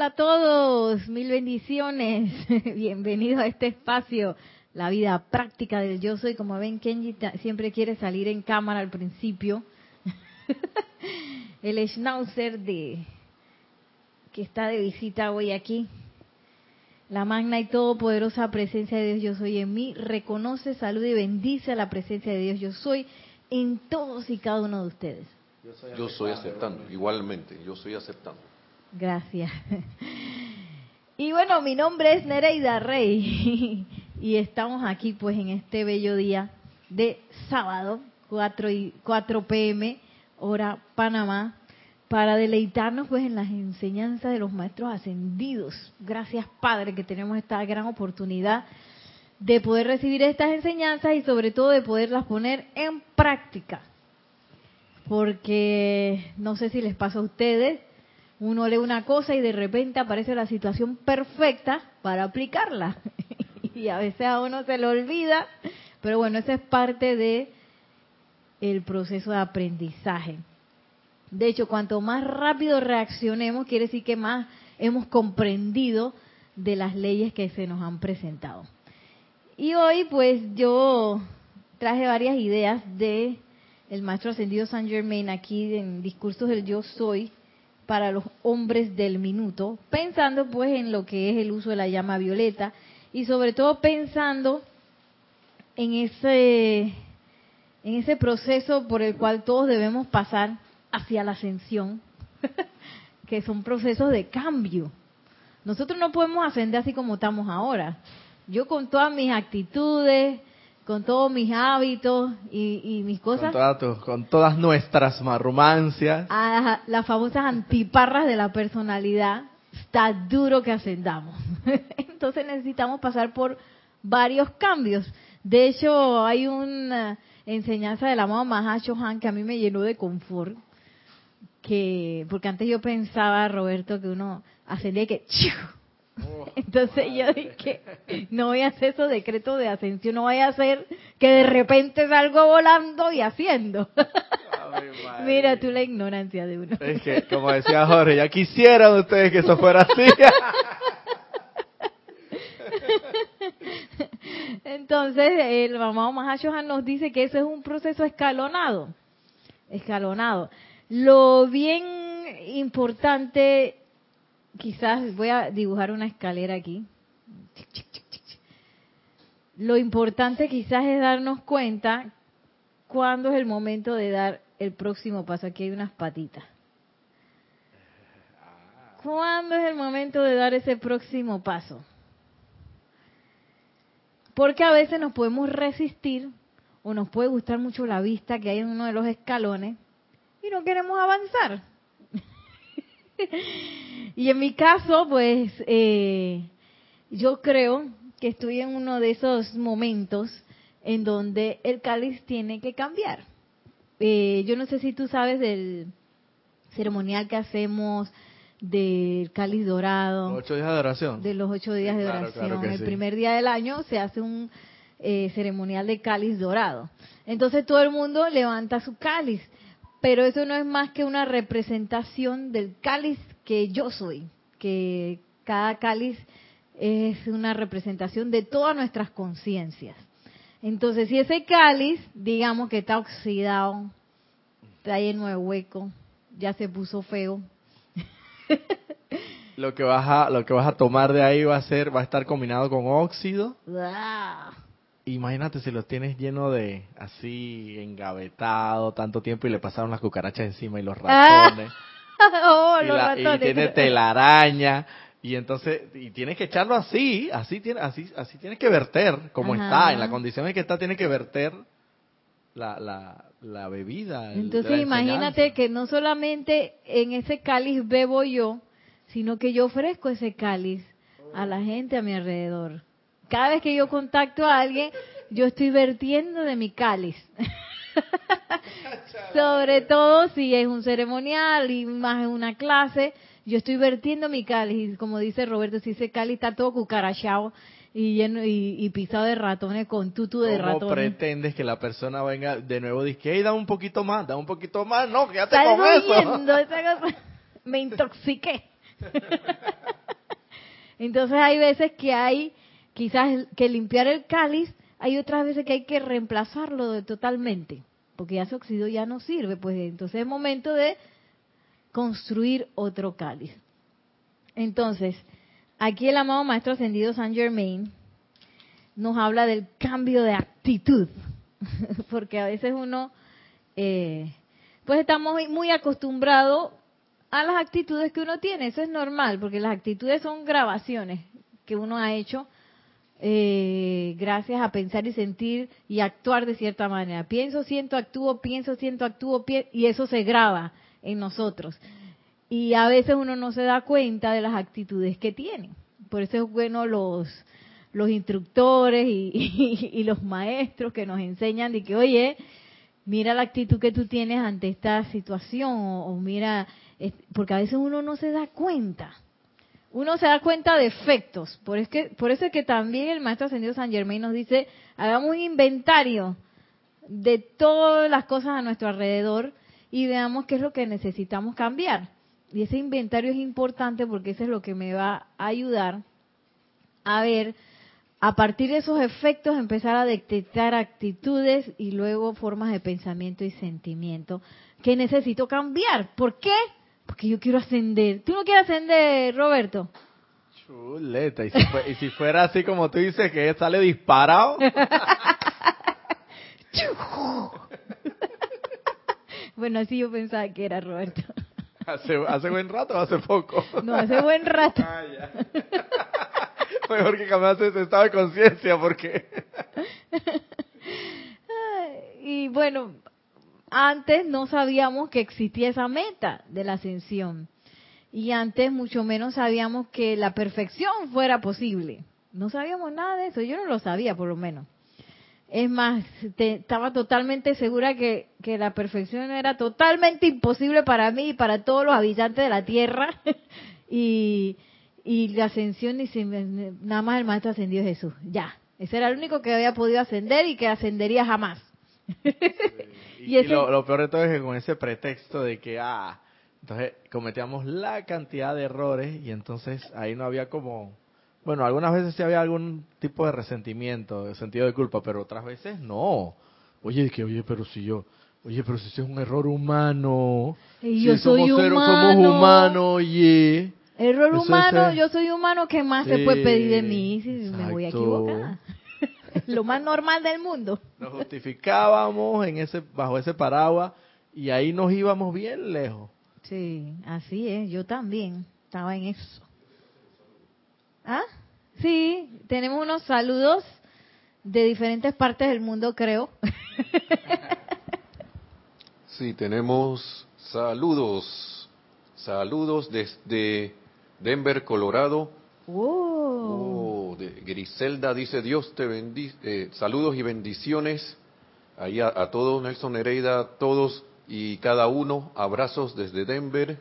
hola a todos, mil bendiciones. Bienvenidos a este espacio, la vida práctica del yo soy. Como ven, Kenji siempre quiere salir en cámara al principio. El schnauzer de que está de visita hoy aquí. La magna y todopoderosa presencia de Dios yo soy en mí reconoce, saluda y bendice a la presencia de Dios yo soy en todos y cada uno de ustedes. Yo soy aceptando, igualmente, yo soy aceptando. Gracias. Y bueno, mi nombre es Nereida Rey y estamos aquí pues en este bello día de sábado, 4, y 4 pm, hora Panamá, para deleitarnos pues en las enseñanzas de los maestros ascendidos. Gracias Padre que tenemos esta gran oportunidad de poder recibir estas enseñanzas y sobre todo de poderlas poner en práctica. Porque no sé si les pasa a ustedes, uno lee una cosa y de repente aparece la situación perfecta para aplicarla. y a veces a uno se le olvida, pero bueno, esa es parte de el proceso de aprendizaje. De hecho, cuanto más rápido reaccionemos, quiere decir que más hemos comprendido de las leyes que se nos han presentado. Y hoy, pues, yo traje varias ideas de el maestro ascendido Saint Germain aquí en discursos del Yo Soy, para los hombres del minuto, pensando pues en lo que es el uso de la llama violeta y sobre todo pensando en ese en ese proceso por el cual todos debemos pasar hacia la ascensión, que son procesos de cambio. Nosotros no podemos ascender así como estamos ahora. Yo con todas mis actitudes, con todos mis hábitos y, mis cosas. Con, todas nuestras marrumancias. A las famosas antiparras de la personalidad, está duro que ascendamos. Entonces necesitamos pasar por varios cambios. De hecho, hay una enseñanza del amado Mahashohan que a mí me llenó de confort. Que, porque antes yo pensaba, Roberto, que uno ascendía y que Entonces yo dije, no voy a hacer esos decretos de ascensión, no voy a hacer que de repente salgo volando y haciendo. Mira tú la ignorancia de uno. Es que, como decía Jorge, ya quisieran ustedes que eso fuera así. Entonces, el mamá Mahashohan nos dice que eso es un proceso escalonado. Escalonado. Lo bien importante quizás voy a dibujar una escalera aquí. Lo importante quizás es darnos cuenta cuándo es el momento de dar el próximo paso. Aquí hay unas patitas. ¿Cuándo es el momento de dar ese próximo paso? Porque a veces nos podemos resistir o nos puede gustar mucho la vista que hay en uno de los escalones y no queremos avanzar. Y en mi caso, pues, eh, yo creo que estoy en uno de esos momentos en donde el cáliz tiene que cambiar. Eh, yo no sé si tú sabes del ceremonial que hacemos del cáliz dorado. Los ocho días de oración. De los ocho días de oración. el primer día del año se hace un eh, ceremonial de cáliz dorado. Entonces todo el mundo levanta su cáliz pero eso no es más que una representación del cáliz que yo soy, que cada cáliz es una representación de todas nuestras conciencias. Entonces, si ese cáliz, digamos que está oxidado, está lleno de hueco, ya se puso feo. lo que vas a lo que vas a tomar de ahí va a ser va a estar combinado con óxido. Imagínate si lo tienes lleno de así engavetado tanto tiempo y le pasaron las cucarachas encima y los ah. ratones. oh, y, los ratones. y tiene telaraña y entonces y tienes que echarlo así, así tiene así así tienes que verter como está, en la condición en que está tiene que verter la, la, la bebida. Entonces imagínate que no solamente en ese cáliz bebo yo, sino que yo ofrezco ese cáliz a la gente a mi alrededor cada vez que yo contacto a alguien, yo estoy vertiendo de mi cáliz. Sobre todo si es un ceremonial y más en una clase, yo estoy vertiendo mi cáliz. Y como dice Roberto, si ese cáliz está todo cucarachado y, lleno, y, pisado de ratones con tutu de ratones. ¿Cómo pretendes que la persona venga de nuevo y dice, hey, da un poquito más, da un poquito más? No, quédate con eso. me intoxiqué. Entonces hay veces que hay quizás que limpiar el cáliz, hay otras veces que hay que reemplazarlo totalmente, porque ya se oxidó, ya no sirve, pues entonces es momento de construir otro cáliz. Entonces, aquí el amado Maestro Ascendido San Germain nos habla del cambio de actitud, porque a veces uno, eh, pues estamos muy acostumbrados a las actitudes que uno tiene, eso es normal, porque las actitudes son grabaciones que uno ha hecho eh, gracias a pensar y sentir y actuar de cierta manera. Pienso, siento, actúo, pienso, siento, actúo, y eso se graba en nosotros. Y a veces uno no se da cuenta de las actitudes que tiene. Por eso es bueno los, los instructores y, los maestros que nos enseñan de que, oye, mira la actitud que tú tienes ante esta situación o, mira, porque a veces uno no se da cuenta. Uno se da cuenta de efectos. Por, es que, por eso es que también el maestro ascendido San Germain nos dice, hagamos un inventario de todas las cosas a nuestro alrededor y veamos qué es lo que necesitamos cambiar. Y ese inventario es importante porque eso es lo que me va a ayudar a ver, a partir de esos efectos, empezar a detectar actitudes y luego formas de pensamiento y sentimiento que necesito cambiar. ¿Por qué? Porque yo quiero ascender. ¿Tú no quieres ascender, Roberto? Chuleta, y si, y si fuera así como tú dices, que sale disparado. bueno, así yo pensaba que era Roberto. ¿Hace, ¿Hace buen rato o hace poco? No, hace buen rato. Ah, Mejor que cambiaste ese estado de conciencia porque... y bueno, antes no sabíamos que existía esa meta de la ascensión. Y antes mucho menos sabíamos que la perfección fuera posible. No sabíamos nada de eso, yo no lo sabía por lo menos. Es más, estaba totalmente segura que, que, la perfección era totalmente imposible para mí y para todos los habitantes de la Tierra. y, y la ascensión, nada más el Maestro ascendió Jesús. Ya, ese era el único que había podido ascender y que ascendería jamás. y, lo, peor de todo es que con ese pretexto de que, ah, entonces cometíamos la cantidad de errores y entonces ahí no había como bueno, algunas veces sí había algún tipo de resentimiento, de sentido de culpa, pero otras veces no. Oye, que oye, pero si yo, oye, pero si es un error humano. Y yo soy somos humano. somos humanos, oye. Error humano, yo soy humano, ¿qué más se puede pedir de mí si me voy a equivocar? Lo más normal del mundo. Nos justificábamos en ese, bajo ese paraguas y ahí nos íbamos bien lejos. Sí, así es, yo también estaba en eso. ¿Ah? Sí, tenemos unos saludos de diferentes partes del mundo, creo. sí, tenemos saludos. Saludos desde Denver, Colorado. Oh, de Griselda dice, Dios te bendice. Eh, saludos y bendiciones ahí a, a todos, Nelson Nereida, todos y cada uno. Abrazos desde Denver.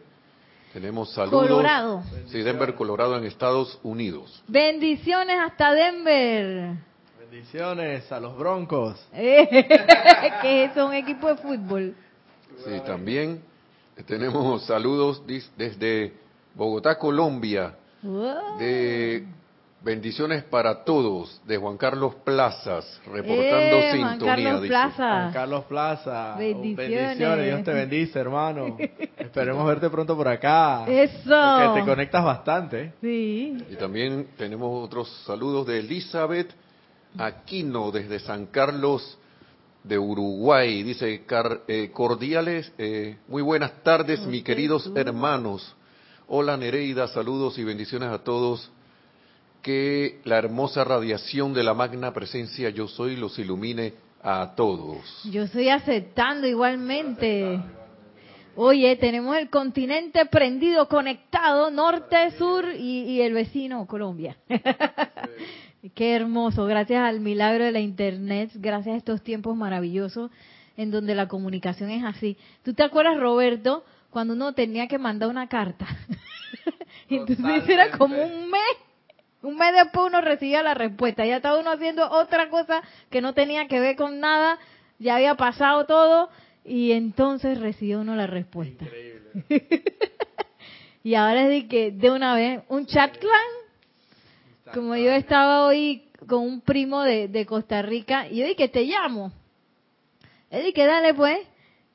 Tenemos saludos. Colorado. Sí, Denver, Colorado, en Estados Unidos. Bendiciones hasta Denver. Bendiciones a los Broncos. que son un equipo de fútbol. Sí, también tenemos saludos desde Bogotá, Colombia. De Bendiciones para todos de Juan Carlos Plazas, reportando eh, sintonía. Juan Carlos Plaza. Juan Carlos Plaza. Bendiciones. Dios te bendice, hermano. Esperemos verte pronto por acá. Eso. Porque te conectas bastante. Sí. Y también tenemos otros saludos de Elizabeth Aquino desde San Carlos de Uruguay. Dice, eh, cordiales, eh, muy buenas tardes, mis queridos hermanos. Hola Nereida, saludos y bendiciones a todos que la hermosa radiación de la magna presencia yo soy los ilumine a todos. Yo estoy aceptando igualmente. Oye, tenemos el continente prendido, conectado, norte, sur y, el vecino, Colombia. Qué hermoso, gracias al milagro de la Internet, gracias a estos tiempos maravillosos en donde la comunicación es así. ¿Tú te acuerdas, Roberto, cuando uno tenía que mandar una carta? Entonces era como un mes un mes después uno recibía la respuesta. Ya estaba uno haciendo otra cosa que no tenía que ver con nada. Ya había pasado todo y entonces recibió uno la respuesta. Increíble. y ahora es de que de una vez un chat clan como yo estaba hoy con un primo de, de Costa Rica, y yo dije, te llamo. Él dije, dale pues.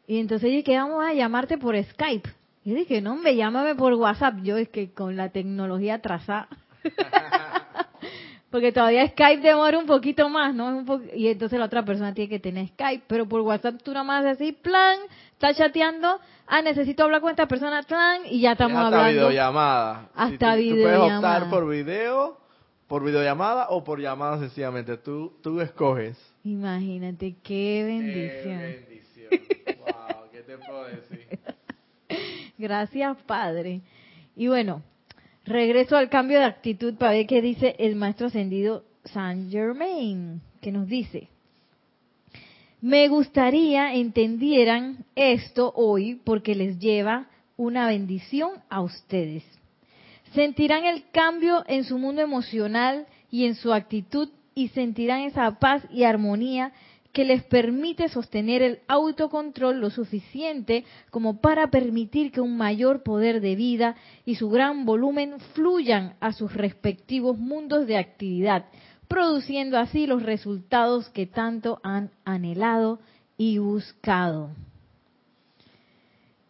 Y entonces dije, vamos a llamarte por Skype. Y yo dije, no, me llámame por WhatsApp. Yo es que con la tecnología atrasada. Porque todavía Skype demora un poquito más, ¿no? y entonces la otra persona tiene que tener Skype. Pero por WhatsApp tú nada más así, plan, estás chateando. Ah, necesito hablar con esta persona, plan, y ya estamos hasta hablando. videollamada. Hasta tú- tú videollamada. puedes optar por video, por videollamada o por llamada sencillamente. Tú, tú escoges. Imagínate, qué bendición. Qué bendición. Gracias, Padre. Y bueno, regreso al cambio de actitud para ver qué dice el maestro ascendido Saint Germain, que nos dice, me gustaría entendieran esto hoy porque les lleva una bendición a ustedes. Sentirán el cambio en su mundo emocional y en su actitud y sentirán esa paz y armonía que les permite sostener el autocontrol lo suficiente como para permitir que un mayor poder de vida y su gran volumen fluyan a sus respectivos mundos de actividad, produciendo así los resultados que tanto han anhelado y buscado.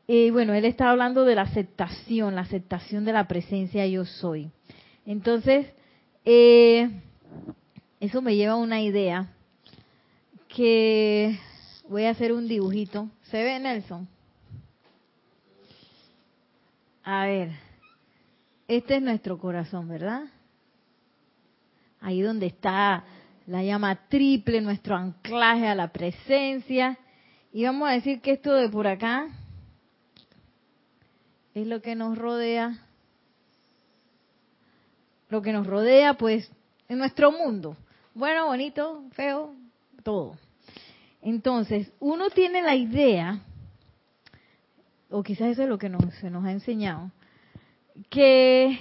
Y bueno, él está hablando de la aceptación, la aceptación de la presencia yo soy. Entonces, eh, eso me lleva a una idea que voy a hacer un dibujito. ¿Se ve, Nelson? A ver, este es nuestro corazón, ¿verdad? Ahí donde está la llama triple, nuestro anclaje a la presencia. Y vamos a decir que esto de por acá es lo que nos rodea. Lo que nos rodea, pues, en nuestro mundo. Bueno, bonito, feo, todo. Entonces, uno tiene la idea, o quizás eso es lo que nos, se nos ha enseñado, que,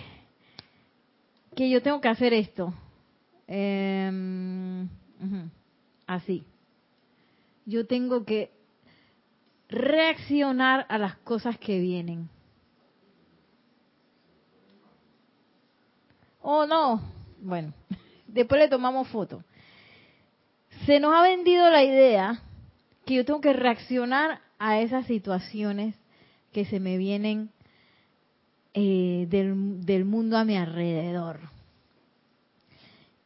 que yo tengo que hacer esto. Ujú, así. Yo tengo que reaccionar a las cosas que vienen. Oh, no. Bueno, después le tomamos foto. Se nos ha vendido la idea que yo tengo que reaccionar a esas situaciones que se me vienen eh, del, mundo a mi alrededor.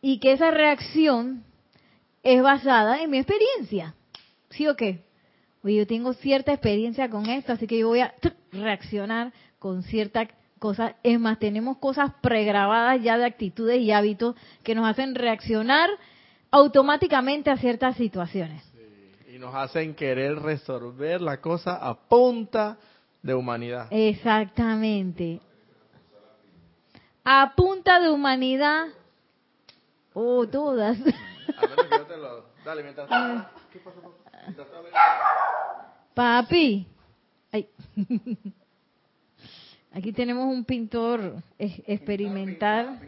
Y que esa reacción es basada en mi experiencia. ¿Sí o qué? Yo tengo cierta experiencia con esto, así que yo voy a reaccionar con cierta cosa. Es más, tenemos cosas pregrabadas ya de actitudes y hábitos que nos hacen reaccionar automáticamente a ciertas situaciones. Y nos hacen querer resolver la cosa a punta de humanidad. Exactamente. A punta de humanidad. Oh, todas. Papi. Ay. Aquí tenemos un pintor experimental.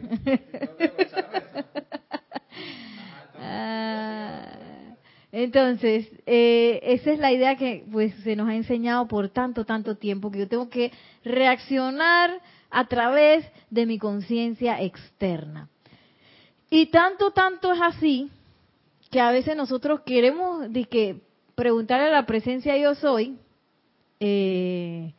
Entonces, eh, esa es la idea que pues se nos ha enseñado por tanto, tanto tiempo, que yo tengo que reaccionar a través de mi conciencia externa. Y tanto, tanto es así que a veces nosotros queremos de que preguntarle a la presencia yo soy eh,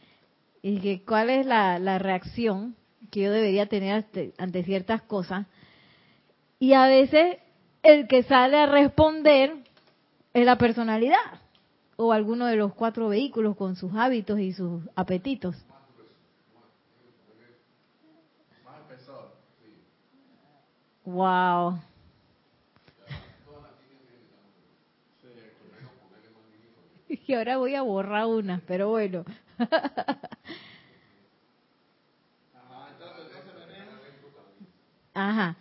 y que cuál es la, la reacción que yo debería tener ante, ante ciertas cosas y a veces el que sale a responder es la personalidad o alguno de los cuatro vehículos con sus hábitos y sus apetitos. Wow. Y ahora voy a borrar una, pero bueno. Ajá.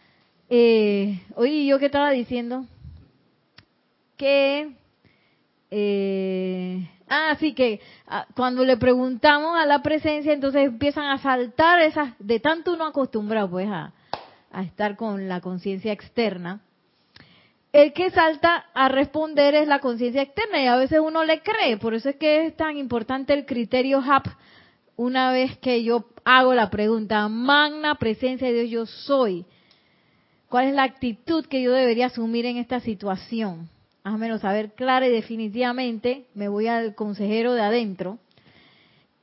Eh, oye, ¿yo qué estaba diciendo? Que... Eh, ah, sí, que ah, cuando le preguntamos a la presencia, entonces empiezan a saltar esas... De tanto uno acostumbrado, pues, a, a estar con la conciencia externa. El que salta a responder es la conciencia externa y a veces uno le cree. Por eso es que es tan importante el criterio HAP. Una vez que yo hago la pregunta, magna presencia de Dios, yo soy. ¿Cuál es la actitud que yo debería asumir en esta situación? Házmelo saber clara y definitivamente. Me voy al consejero de adentro.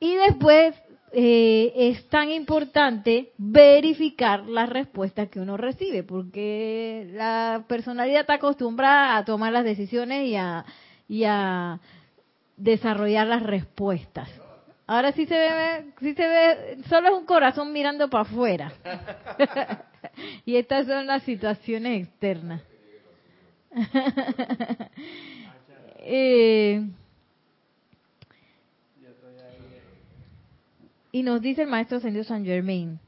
Y después eh, es tan importante verificar las respuestas que uno recibe, porque la personalidad está acostumbrada a tomar las decisiones y a, y a desarrollar las respuestas. Ahora sí se ve, sí se ve, solo es un corazón mirando para afuera. y estas son las situaciones externas. eh, Y nos dice el maestro San Germain,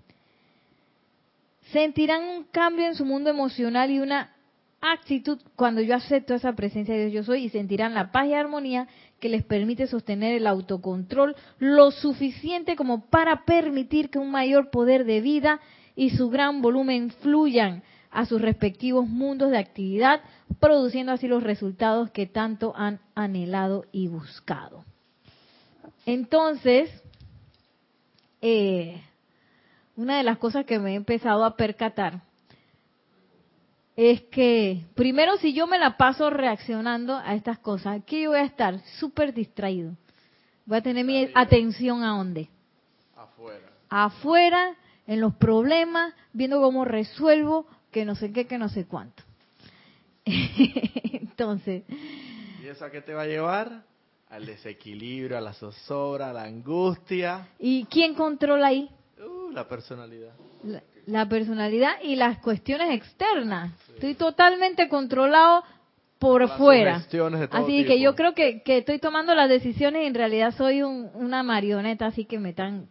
sentirán un cambio en su mundo emocional y una actitud cuando yo acepto esa presencia de Dios yo soy y sentirán la paz y armonía que les permite sostener el autocontrol lo suficiente como para permitir que un mayor poder de vida y su gran volumen fluyan a sus respectivos mundos de actividad, produciendo así los resultados que tanto han anhelado y buscado. Entonces, eh, una de las cosas que me he empezado a percatar es que, primero, si yo me la paso reaccionando a estas cosas, que yo voy a estar súper distraído. Voy a tener mi atención a dónde? Afuera. Afuera, en los problemas, viendo cómo resuelvo, que no sé qué, que no sé cuánto. Entonces. ¿Y eso a qué te va a llevar? al desequilibrio, a la zozobra, a la angustia. ¿Y quién controla ahí? Uh, la personalidad. La, personalidad y las cuestiones externas. Estoy totalmente controlado por fuera. así que yo creo que, estoy tomando las decisiones y en realidad soy una marioneta, así que me están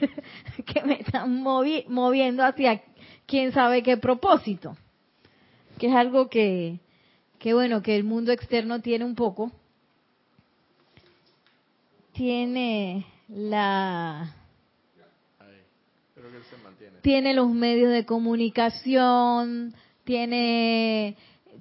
que me están moviendo hacia quién sabe qué propósito. Que es algo que, Qué bueno que el mundo externo tiene un poco. Tiene la... Tiene los medios de comunicación, tiene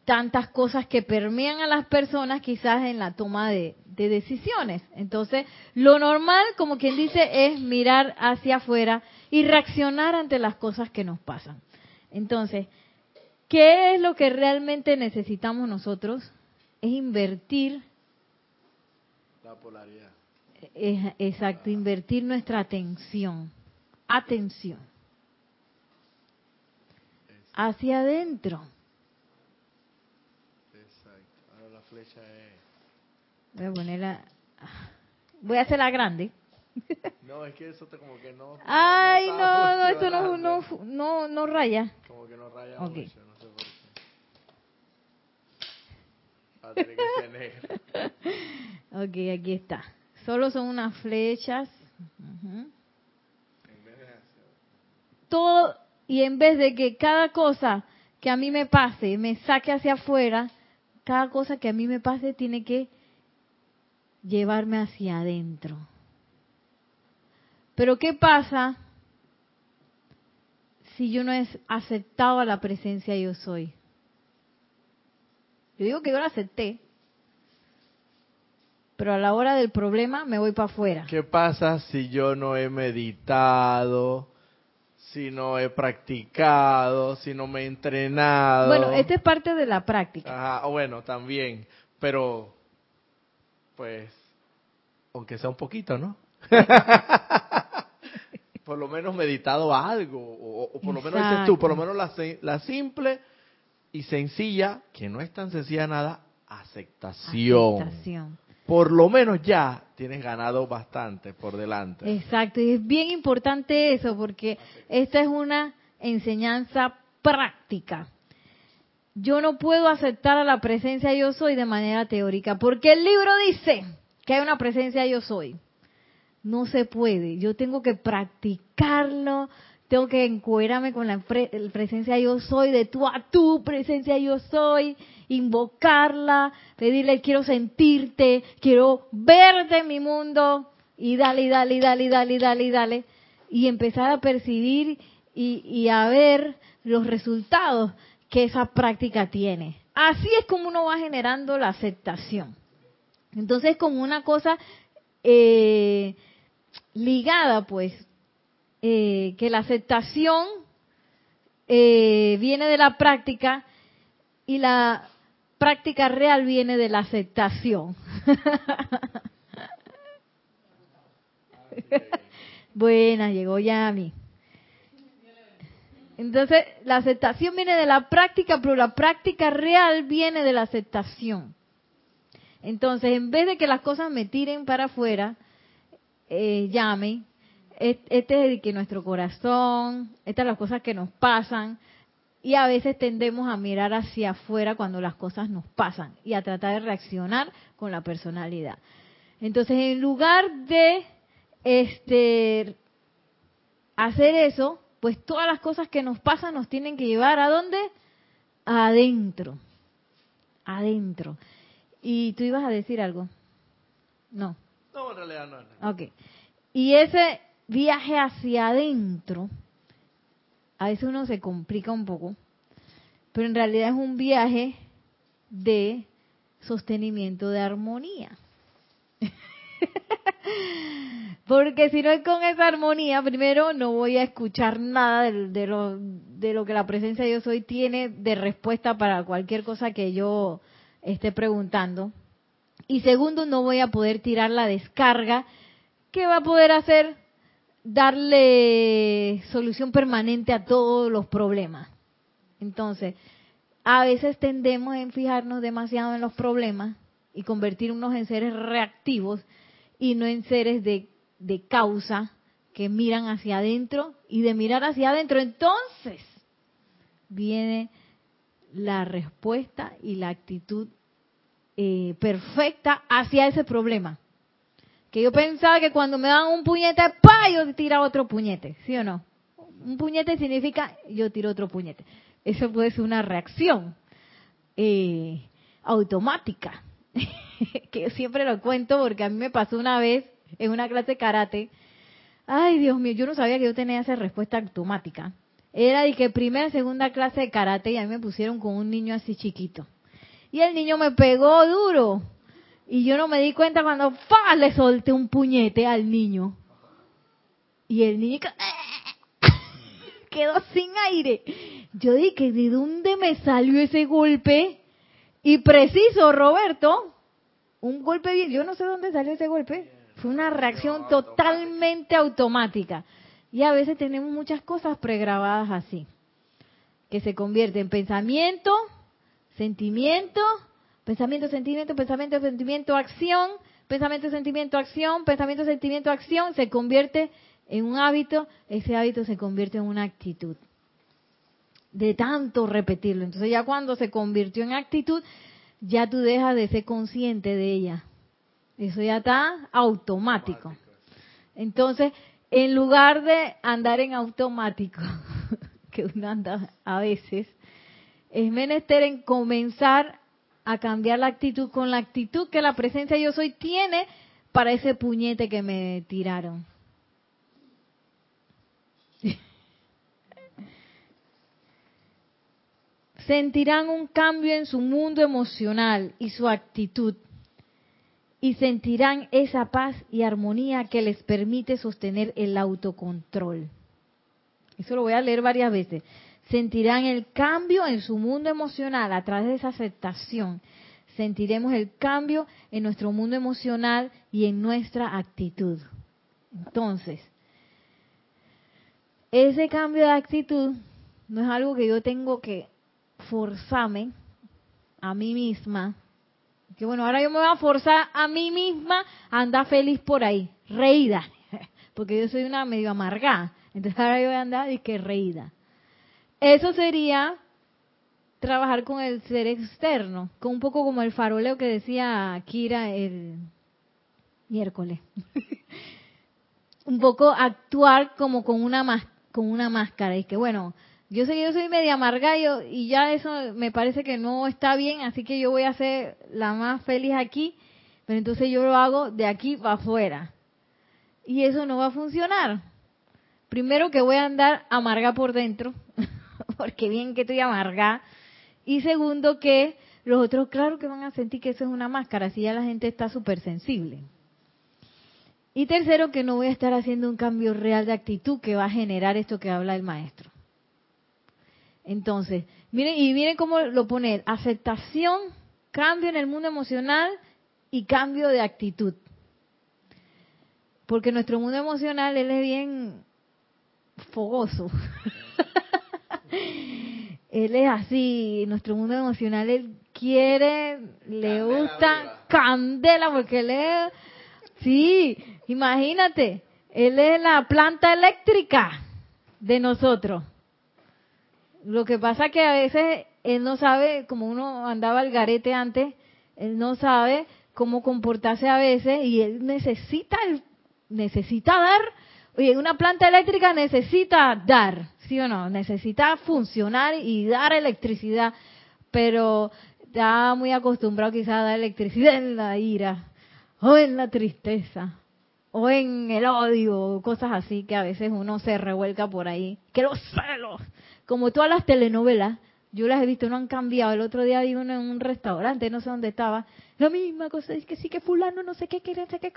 tantas cosas que permean a las personas quizás en la toma de, de, decisiones. Entonces, lo normal, como quien dice, es mirar hacia afuera y reaccionar ante las cosas que nos pasan. Entonces, ¿Qué es lo que realmente necesitamos nosotros? Es invertir. La polaridad. exacto, invertir nuestra atención. Atención. Hacia adentro. Es. Voy a ponerla. Voy a hacerla grande. No, es que eso te como que no. Ay, no, no, esto no, no, no, no, raya. Como que no raya okay. ok, aquí está. Solo son unas flechas. Todo, y en vez de que cada cosa que a mí me pase me saque hacia afuera, cada cosa que a mí me pase tiene que llevarme hacia adentro. Pero ¿qué pasa si yo no he aceptado a la presencia yo soy? Yo digo que yo la acepté, pero a la hora del problema me voy para afuera. ¿Qué pasa si yo no he meditado, si no he practicado, si no me he entrenado? Bueno, esta es parte de la práctica. Ajá, bueno, también, pero pues, aunque sea un poquito, ¿no? por lo menos meditado algo, o, por lo menos dices tú, por lo menos la, la simple y sencilla, que no es tan sencilla nada, aceptación. Por lo menos ya tienes ganado bastante por delante. Exacto, y es bien importante eso porque esta es una enseñanza práctica. Yo no puedo aceptar a la presencia yo soy de manera teórica, porque el libro dice que hay una presencia yo soy. No se puede, yo tengo que practicarlo, tengo que encuerarme con la presencia yo soy, de tú a tu presencia yo soy, invocarla, pedirle quiero sentirte, quiero verte en mi mundo, y dale, dale, y dale, dale, y dale, y dale, y empezar a percibir y, y a ver los resultados que esa práctica tiene. Así es como uno va generando la aceptación. Entonces, como una cosa eh, ligada, pues, eh, que la aceptación eh, viene de la práctica y la práctica real viene de la aceptación. Buena, llegó Yami. Entonces, la aceptación viene de la práctica, pero la práctica real viene de la aceptación. Entonces, en vez de que las cosas me tiren para afuera, eh, llame, este es que nuestro corazón, estas son las cosas que nos pasan, y a veces tendemos a mirar hacia afuera cuando las cosas nos pasan y a tratar de reaccionar con la personalidad. Entonces, en lugar de este hacer eso, pues todas las cosas que nos pasan nos tienen que llevar a dónde? Adentro. Adentro. ¿Y tú ibas a decir algo? No. No, en realidad no. Ok. Y ese viaje hacia adentro, a veces uno se complica un poco, pero en realidad es un viaje de sostenimiento de armonía. Porque si no es con esa armonía, primero no voy a escuchar nada de, lo, de lo que la presencia de yo soy tiene de respuesta para cualquier cosa que yo esté preguntando. Y segundo, no voy a poder tirar la descarga que va a poder hacer darle solución permanente a todos los problemas. Entonces, a veces tendemos en fijarnos demasiado en los problemas y convertirnos en seres reactivos y no en seres de, de causa que miran hacia adentro y de mirar hacia adentro. Entonces, viene la respuesta y la actitud eh, perfecta hacia ese problema. Que yo pensaba que cuando me dan un puñete, ¡pa! yo tiro otro puñete, ¿sí o no? Un puñete significa yo tiro otro puñete. Eso puede ser una reacción eh, automática, que yo siempre lo cuento porque a mí me pasó una vez en una clase de karate. Ay, Dios mío, yo no sabía que yo tenía esa respuesta automática. Era de que primera, segunda clase de karate y a mí me pusieron con un niño así chiquito. Y el niño me pegó duro. Y yo no me di cuenta cuando ¡fa! le solté un puñete al niño. Y el niño quedó sin aire. Yo dije, ¿de dónde me salió ese golpe? Y preciso, Roberto, un golpe bien, yo no sé dónde salió ese golpe. Fue una reacción totalmente automática. Y a veces tenemos muchas cosas pregrabadas así, que se convierten en pensamiento, sentimiento, pensamiento, sentimiento, pensamiento, sentimiento, acción, pensamiento, sentimiento, acción, pensamiento, sentimiento, acción, se convierte en un hábito, ese hábito se convierte en una actitud. De tanto repetirlo. Entonces ya cuando se convirtió en actitud, ya tú dejas de ser consciente de ella. Eso ya está automático. Entonces, en lugar de andar en automático, que uno anda a veces, es menester en comenzar a cambiar la actitud con la actitud que la presencia yo soy tiene para ese puñete que me tiraron. Sentirán un cambio en su mundo emocional y su actitud y sentirán esa paz y armonía que les permite sostener el autocontrol. Eso lo voy a leer varias veces sentirán el cambio en su mundo emocional a través de esa aceptación. Sentiremos el cambio en nuestro mundo emocional y en nuestra actitud. Entonces, ese cambio de actitud no es algo que yo tengo que forzarme a mí misma. Que bueno, ahora yo me voy a forzar a mí misma a andar feliz por ahí, reída, porque yo soy una medio amargada. Entonces ahora yo voy a andar y que reída. Eso sería trabajar con el ser externo, con un poco como el faroleo que decía Kira el miércoles. un poco actuar como con una con una máscara y que bueno, yo sé yo soy media amarga y ya eso me parece que no está bien, así que yo voy a ser la más feliz aquí, pero entonces yo lo hago de aquí para afuera. Y eso no va a funcionar. Primero que voy a andar amarga por dentro, porque bien que estoy amargada. Y segundo, que los otros, claro que van a sentir que eso es una máscara, si ya la gente está súper sensible. Y tercero, que no voy a estar haciendo un cambio real de actitud que va a generar esto que habla el maestro. Entonces, miren, y miren cómo lo pone, aceptación, cambio en el mundo emocional y cambio de actitud. Porque nuestro mundo emocional, él es bien fogoso. él es así, nuestro mundo emocional, él quiere, le gusta candela, porque él es, sí, imagínate, él es la planta eléctrica de nosotros. Lo que pasa que a veces él no sabe, como uno andaba al garete antes, él no sabe cómo comportarse a veces y él necesita necesita dar. Oye, una planta eléctrica necesita dar, ¿sí o no? Necesita funcionar y dar electricidad, pero está muy acostumbrado quizás a dar electricidad en la ira o en la tristeza o en el odio, cosas así que a veces uno se revuelca por ahí. Que los celos, como todas las telenovelas, yo las he visto, no han cambiado. El otro día vi uno en un restaurante, no sé dónde estaba, la misma cosa, es que sí que fulano no sé qué quiere, sé qué,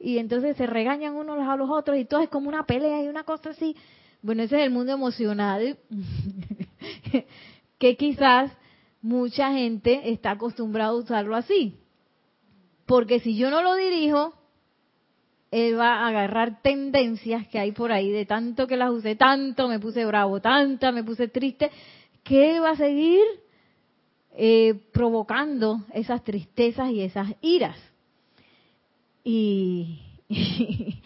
y entonces se regañan unos a los otros y todo es como una pelea y una cosa así. Bueno, ese es el mundo emocional que quizás mucha gente está acostumbrada a usarlo así. Porque si yo no lo dirijo, él va a agarrar tendencias que hay por ahí de tanto que las usé, tanto me puse bravo, tanta me puse triste, que va a seguir eh, provocando esas tristezas y esas iras. Y,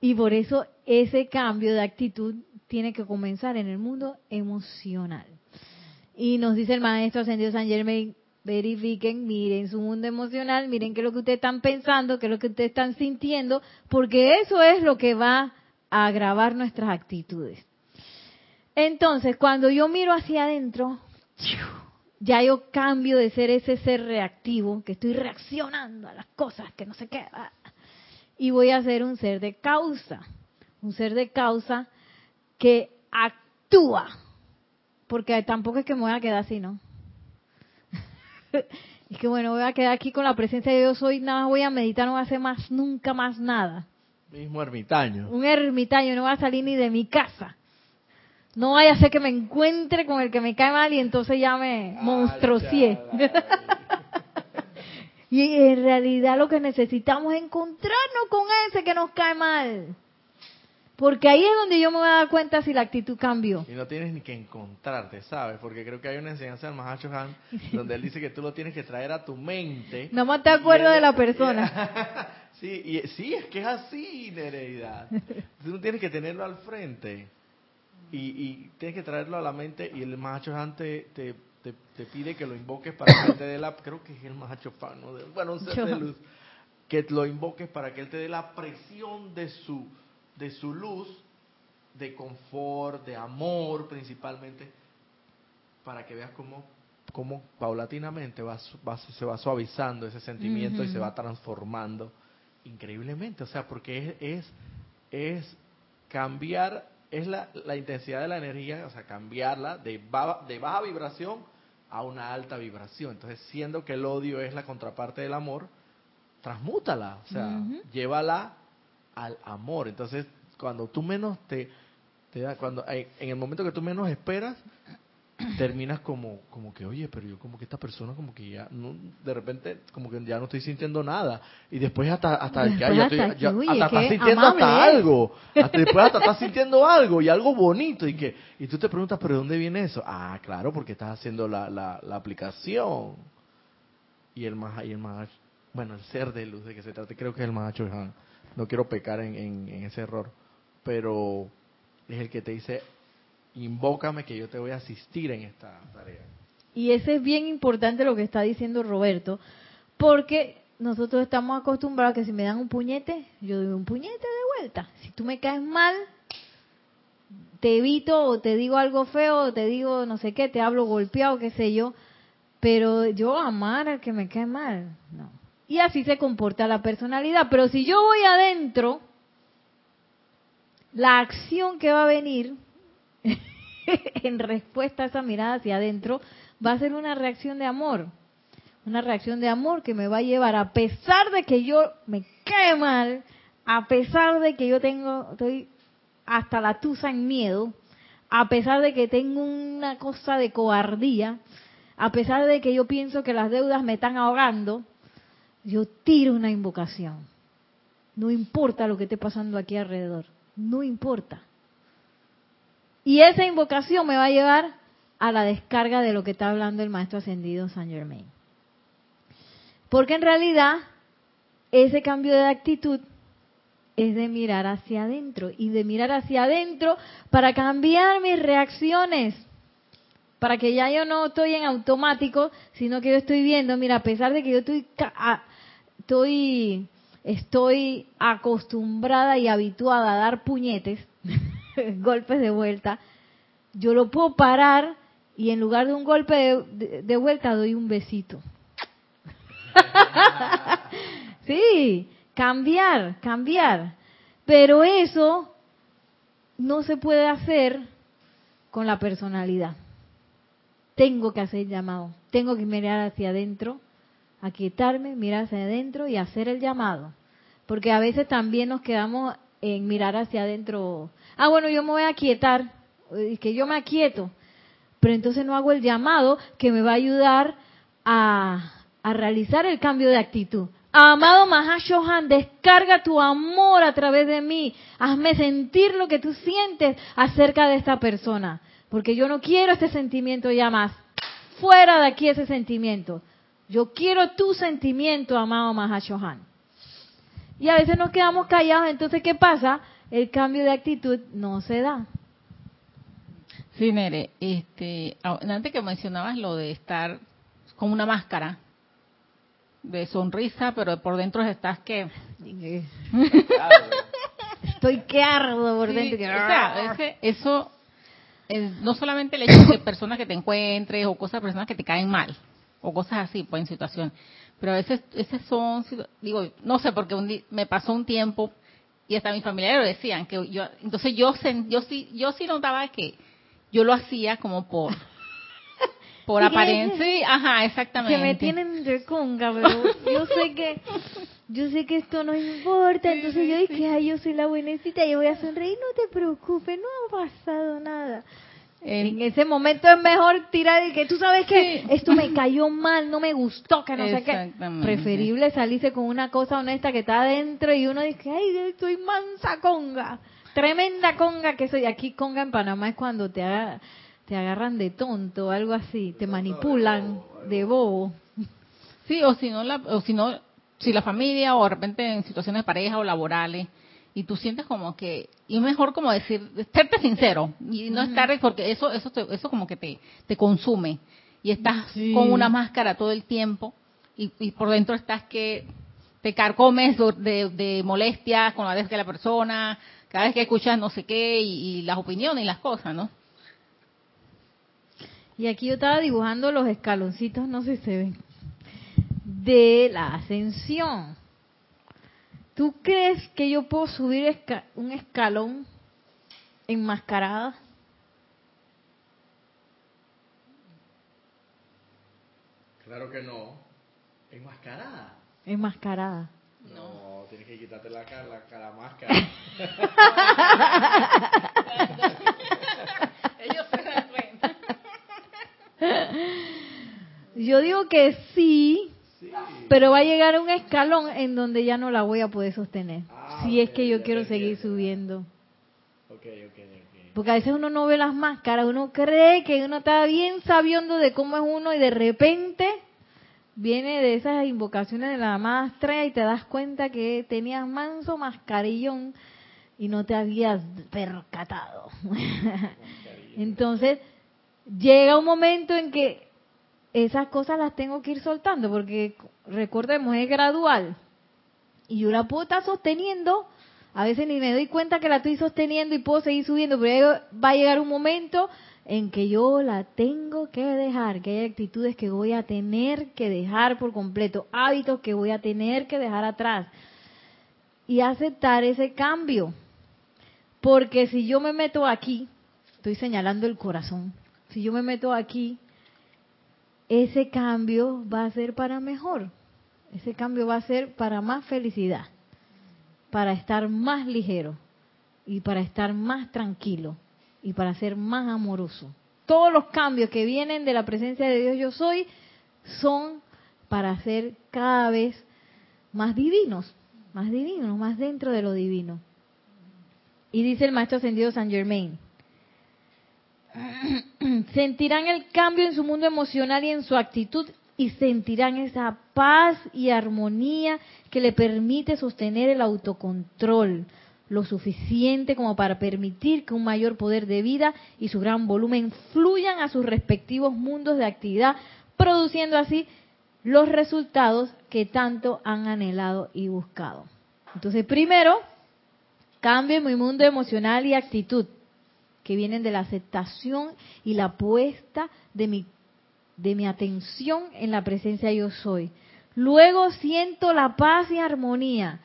y, por eso ese cambio de actitud tiene que comenzar en el mundo emocional. Y nos dice el maestro ascendido San Germain, verifiquen, miren su mundo emocional, miren qué es lo que ustedes están pensando, qué es lo que ustedes están sintiendo, porque eso es lo que va a agravar nuestras actitudes. Entonces, cuando yo miro hacia adentro, ya yo cambio de ser ese ser reactivo, que estoy reaccionando a las cosas, que no sé qué, ah, y voy a ser un ser de causa, un ser de causa que actúa, porque tampoco es que me voy a quedar así, ¿no? es que bueno, voy a quedar aquí con la presencia de Dios hoy, nada más voy a meditar, no voy a hacer más, nunca más nada. Mismo ermitaño. Un ermitaño, no voy a salir ni de mi casa. No vaya a ser que me encuentre con el que me cae mal y entonces ya me monstruosié. y en realidad lo que necesitamos es encontrarnos con ese que nos cae mal. Porque ahí es donde yo me voy a dar cuenta si la actitud cambió. Y no tienes ni que encontrarte, ¿sabes? Porque creo que hay una enseñanza del Mahacho Han donde él dice que tú lo tienes que traer a tu mente. No más te acuerdas de la persona. sí, y, sí, es que es así, Nereida. Tú no tienes que tenerlo al frente y, y, tienes que traerlo a la mente y el macho te, te, te, pide que lo invoques para que él te dé la, creo que es el macho fan, bueno, un ser de luz, que lo invoques para que él te dé la presión de su, de su luz, de confort, de amor principalmente, para que veas cómo, cómo paulatinamente va, se va suavizando ese sentimiento y se va transformando increíblemente, o sea, porque es, es, es cambiar es la, la, intensidad de la energía, o sea, cambiarla de, de baja vibración a una alta vibración. Entonces, siendo que el odio es la contraparte del amor, transmútala, o sea, llévala al amor. Entonces, cuando tú menos te, te da, cuando en el momento que tú menos esperas, terminas como como que oye pero yo como que esta persona como que ya no, de repente como que ya no estoy sintiendo nada y después hasta hasta ya, estoy, hasta, sintiendo hasta algo hasta después hasta estás sintiendo algo y algo bonito y que y tú te preguntas pero de dónde viene eso ah claro porque estás haciendo la, la, aplicación y el más y el más bueno el ser de luz de que se trate creo que es el más no quiero pecar en, en ese error. Pero es el que te dice invócame que yo te voy a asistir en esta tarea. Y ese es bien importante lo que está diciendo Roberto, porque nosotros estamos acostumbrados a que si me dan un puñete, yo doy un puñete de vuelta. Si tú me caes mal, te evito o te digo algo feo o te digo no sé qué, te hablo golpeado, qué sé yo, pero yo amar al que me cae mal, no. Y así se comporta la personalidad, pero si yo voy adentro, la acción que va a venir en respuesta a esa mirada hacia adentro, va a ser una reacción de amor. Una reacción de amor que me va a llevar, a pesar de que yo me cae mal, a pesar de que yo tengo, estoy hasta la tusa en miedo, a pesar de que tengo una cosa de cobardía, a pesar de que yo pienso que las deudas me están ahogando, yo tiro una invocación. No importa lo que esté pasando aquí alrededor, no importa. Y esa invocación me va a llevar a la descarga de lo que está hablando el maestro ascendido Saint Germain. Porque en realidad ese cambio de actitud es de mirar hacia adentro y de mirar hacia adentro para cambiar mis reacciones, para que ya yo no estoy en automático, sino que yo estoy viendo, mira, a pesar de que yo estoy estoy estoy acostumbrada y habituada a dar puñetes, golpes de vuelta, yo lo puedo parar y en lugar de un golpe de vuelta doy un besito. sí, cambiar, cambiar. Pero eso no se puede hacer con la personalidad. Tengo que hacer llamado, tengo que mirar hacia adentro, aquietarme, mirar hacia adentro y hacer el llamado. Porque a veces también nos quedamos en mirar hacia adentro. Ah, bueno, yo me voy a aquietar, que yo me aquieto, pero entonces no hago el llamado que me va a ayudar a, a realizar el cambio de actitud. Amado Mahashohan, descarga tu amor a través de mí. Hazme sentir lo que tú sientes acerca de esta persona. Porque yo no quiero este sentimiento ya más. Fuera de aquí ese sentimiento. Yo quiero tu sentimiento, amado Mahashohan. Y a veces nos quedamos callados, entonces ¿qué pasa? El cambio de actitud no se da. Sí, Nere, este, antes que mencionabas lo de estar con una máscara, de sonrisa, pero por dentro estás que... Estoy que ardo por dentro. O sea, eso, no solamente el hecho de personas que te encuentres o cosas, personas que te caen mal o cosas así, pues en situación. Pero a veces, esas son, digo, no sé, porque un me pasó un tiempo y hasta mis familiares lo decían, que yo, entonces yo, yo sí, yo sí notaba que yo lo hacía como por por apariencia, ajá, exactamente. Que me tienen de conga, pero yo sé que yo sé que esto no importa, entonces yo dije, ay, yo soy la buenecita, yo voy a sonreír, no te preocupes, no ha pasado nada. En ese momento es mejor tirar el que tú sabes que esto me cayó mal, no me gustó, que no sé qué. Preferible salirse con una cosa honesta que está adentro y uno dice, ay, soy mansa conga, tremenda conga que soy. Aquí conga en Panamá es cuando te haga te agarran de tonto, algo así, te manipulan de bobo. Sí, o si no, la, o si no, si la familia o de repente en situaciones de pareja o laborales y tú sientes como que y mejor como decir, serte sincero y no estar porque eso eso eso como que te te consume y estás con una máscara todo el tiempo y, por dentro estás que te carcomes de, de molestias con la vez que la persona, cada vez que escuchas no sé qué y las opiniones y las cosas, ¿no? Y aquí yo estaba dibujando los escaloncitos, no sé si se ven, de la ascensión. ¿Tú crees que yo puedo subir un escalón enmascarada? Claro que no. ¿Enmascarada? Enmascarada. No, tienes que quitarte la cara, la cara máscara. Yo digo que sí, pero va a llegar un escalón en donde ya no la voy a poder sostener. Ah, si es que yo quiero seguir subiendo. Porque a veces uno no ve las máscaras, uno cree que uno está bien sabiendo de cómo es uno y de repente viene de esas invocaciones de la amada estrella y te das cuenta que tenías manso mascarillón y no te habías percatado. Entonces, llega un momento en que esas cosas las tengo que ir soltando, porque recordemos, es gradual. Y yo la puedo estar sosteniendo, a veces ni me doy cuenta que la estoy sosteniendo y puedo seguir subiendo, pero va a llegar un momento en que yo la tengo que dejar, que hay actitudes que voy a tener que dejar por completo, hábitos que voy a tener que dejar atrás y aceptar ese cambio. Porque si yo me meto aquí, estoy señalando el corazón, si yo me meto aquí, ese cambio va a ser para mejor. Ese cambio va a ser para más felicidad, para estar más ligero y para estar más tranquilo y para ser más amoroso. Todos los cambios que vienen de la presencia de Dios yo soy son para ser cada vez más divinos, más divinos, más dentro de lo divino. Y dice el maestro ascendido San Germain, sentirán el cambio en su mundo emocional y en su actitud y sentirán esa paz y armonía que le permite sostener el autocontrol lo suficiente como para permitir que un mayor poder de vida y su gran volumen fluyan a sus respectivos mundos de actividad, produciendo así los resultados que tanto han anhelado y buscado. Entonces, primero, cambio mi mundo emocional y actitud, que vienen de la aceptación y la puesta de mi, de mi atención en la presencia yo soy. Luego siento la paz y armonía.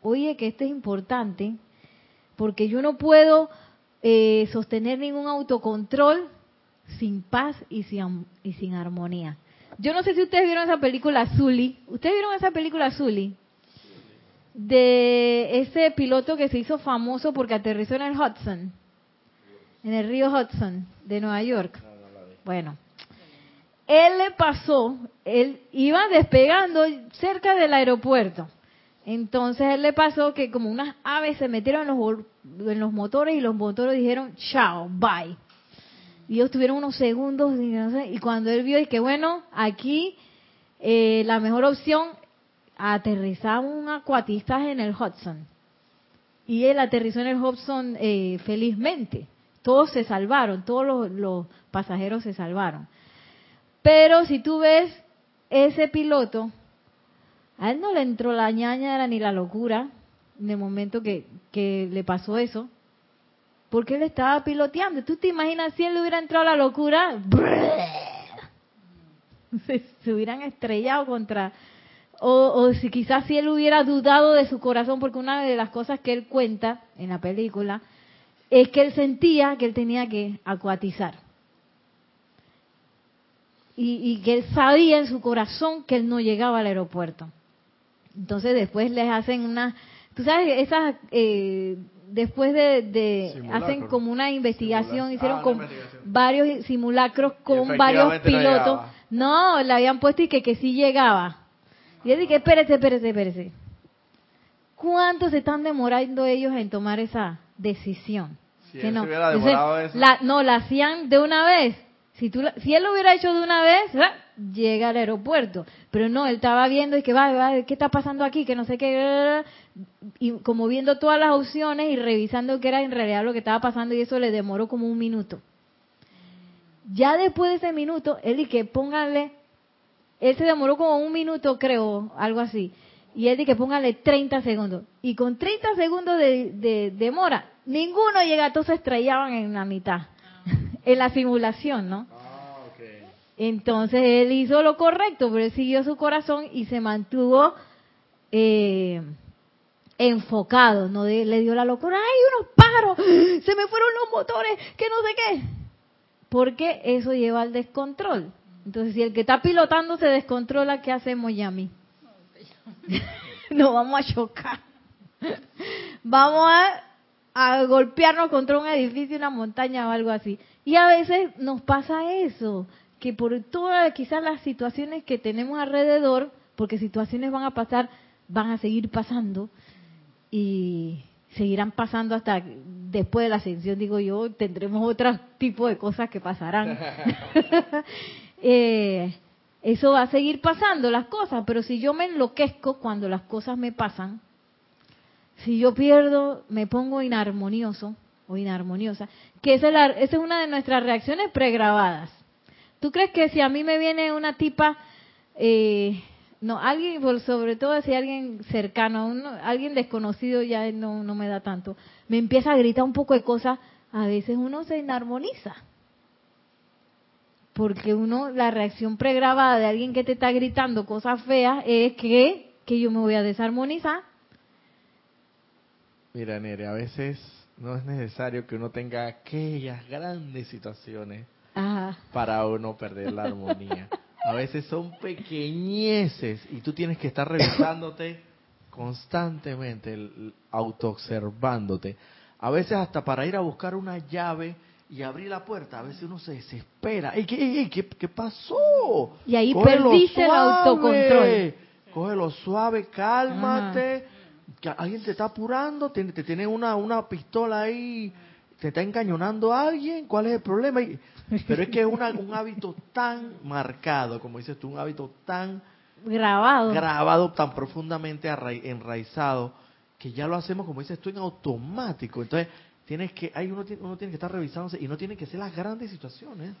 Oye, que esto es importante, porque yo no puedo eh, sostener ningún autocontrol sin paz y sin, y sin armonía. Yo no sé si ustedes vieron esa película Zully. ¿Ustedes vieron esa película Zully? De ese piloto que se hizo famoso porque aterrizó en el Hudson, en el río Hudson de Nueva York. Bueno, él le pasó, él iba despegando cerca del aeropuerto. Entonces él le pasó que como unas aves se metieron en los, en los motores y los motores dijeron, chao, bye y ellos tuvieron unos segundos y, cuando él vio y que bueno, aquí eh, la mejor opción, aterrizar un acuatista en el Hudson. Y él aterrizó en el Hudson eh, felizmente. Todos se salvaron, todos los, pasajeros se salvaron. Pero si tú ves ese piloto, a él no le entró la ñaña ni la locura en el momento que, que le pasó eso porque él estaba piloteando. ¿Tú te imaginas si él le hubiera entrado la locura? Se, se hubieran estrellado contra... O, o, si quizás si él hubiera dudado de su corazón, porque una de las cosas que él cuenta en la película es que él sentía que él tenía que acuatizar. Y, y que él sabía en su corazón que él no llegaba al aeropuerto. Entonces después les hacen una... Tú sabes, esas eh, después de, hacen como una investigación, hicieron ah, varios simulacros con varios pilotos. No, le habían puesto y que, que sí llegaba. Y él dije, espérese, espérese, espérese. ¿Cuánto se están demorando ellos en tomar esa decisión? Si que no. La, no, la hacían de una vez. Si, tú, si él lo hubiera hecho de una vez, llega al aeropuerto. Pero no, él estaba viendo y que va, va, ¿qué está pasando aquí? Que no sé qué. Y como viendo todas las opciones y revisando qué era en realidad lo que estaba pasando y eso le demoró como un minuto. Ya después de ese minuto, él y que pónganle, él se demoró como un minuto creo, algo así. Y él y que pónganle 30 segundos. Y con 30 segundos de, de demora, ninguno llega, todos se estrellaban en la mitad en la simulación, ¿no? Ah, Entonces él hizo lo correcto, pero él siguió su corazón y se mantuvo eh, enfocado, no le dio la locura, ¡ay, unos pájaros! ¡Se me fueron los motores! ¡Que no sé qué! Porque eso lleva al descontrol. Entonces, si el que está pilotando se descontrola, ¿qué hacemos, Yami? Nos vamos a chocar. vamos a, a golpearnos contra un edificio, una montaña o algo así. Y a veces nos pasa eso, que por todas quizás las situaciones que tenemos alrededor, porque situaciones van a pasar, van a seguir pasando y seguirán pasando hasta después de la ascensión, digo yo, tendremos otro tipo de cosas que pasarán. eh, eso va a seguir pasando las cosas, pero si yo me enloquezco cuando las cosas me pasan, si yo pierdo, me pongo inarmonioso, o inarmoniosa, que esa es, una de nuestras reacciones pregrabadas. ¿Tú crees que si a mí me viene una tipa, eh, no, alguien, sobre todo si alguien cercano, alguien desconocido ya no, no me da tanto, me empieza a gritar un poco de cosas, a veces uno se inarmoniza. Porque uno, la reacción pregrabada de alguien que te está gritando cosas feas es que, que yo me voy a desarmonizar. Mira, Nere, a veces no es necesario que uno tenga aquellas grandes situaciones para uno perder la armonía. A veces son pequeñeces y tú tienes que estar revisándote constantemente, autoobservándote. A veces hasta para ir a buscar una llave y abrí la puerta, a veces uno se desespera. ¿Y qué, qué, qué pasó? Y ahí perdiste el autocontrol. Cógelo suave, cálmate. Que alguien te está apurando, te, te tiene una, una pistola ahí, te está encañonando a alguien. ¿Cuál es el problema? Pero es que es un hábito tan marcado, como dices tú, un hábito tan grabado, grabado tan profundamente enraizado, que ya lo hacemos, como dices tú, en automático. Entonces, tienes que, hay uno, uno tiene que estar revisándose y no tiene que ser las grandes situaciones.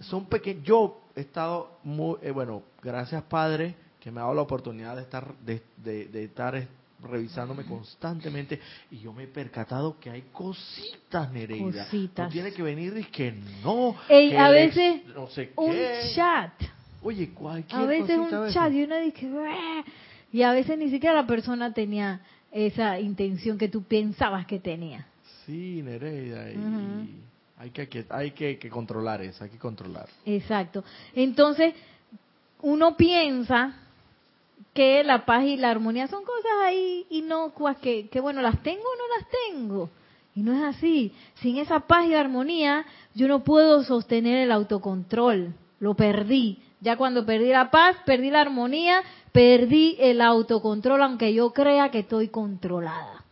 Son pequeños. Yo he estado muy, eh, bueno, gracias Padre, que me ha dado la oportunidad de estar, de, de, estar revisándome constantemente y yo me he percatado que hay cositas, Nereida. Cositas. No tiene que venir y que no. a veces no sé un chat. Oye, cualquier A veces un chat y uno dice, y a veces ni siquiera la persona tenía esa intención que tú pensabas que tenía. Sí, Nereida. hay, que, hay que, controlar eso, hay que controlar. Exacto. Entonces, uno piensa que la paz y la armonía son cosas ahí inocuas que, que, bueno, las tengo o no las tengo. Y no es así. Sin esa paz y armonía, yo no puedo sostener el autocontrol. Lo perdí. Ya cuando perdí la paz, perdí la armonía, perdí el autocontrol, aunque yo crea que estoy controlada.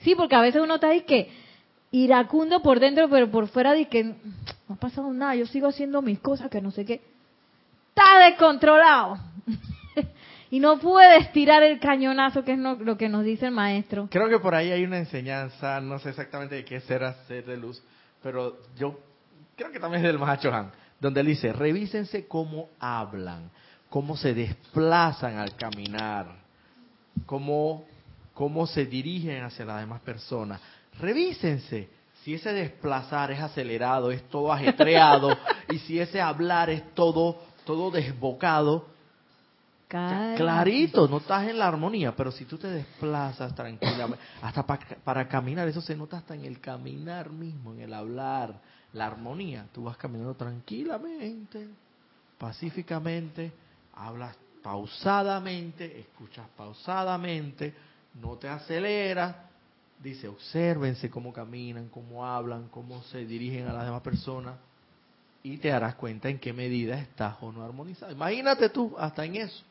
Sí, porque a veces uno está ahí que iracundo por dentro, pero por fuera de que no ha pasado nada, yo sigo haciendo mis cosas, que no sé qué. Está descontrolado. y no puede estirar el cañonazo, que es lo, que nos dice el maestro. Creo que por ahí hay una enseñanza, no sé exactamente de qué será ser de luz, pero yo creo que también es del Mahacho Han, donde él dice, revísense cómo hablan, cómo se desplazan al caminar, cómo, cómo se dirigen hacia las demás personas revísense. Si ese desplazar es acelerado, es todo ajetreado, y si ese hablar es todo, todo desbocado, clarito, no estás en la armonía, pero si tú te desplazas tranquilamente, hasta para caminar, eso se nota hasta en el caminar mismo, en el hablar, la armonía, tú vas caminando tranquilamente, pacíficamente, hablas pausadamente, escuchas pausadamente, no te aceleras, dice, obsérvense cómo caminan, cómo hablan, cómo se dirigen a las demás personas y te darás cuenta en qué medida estás o no armonizado. Imagínate tú, hasta en eso.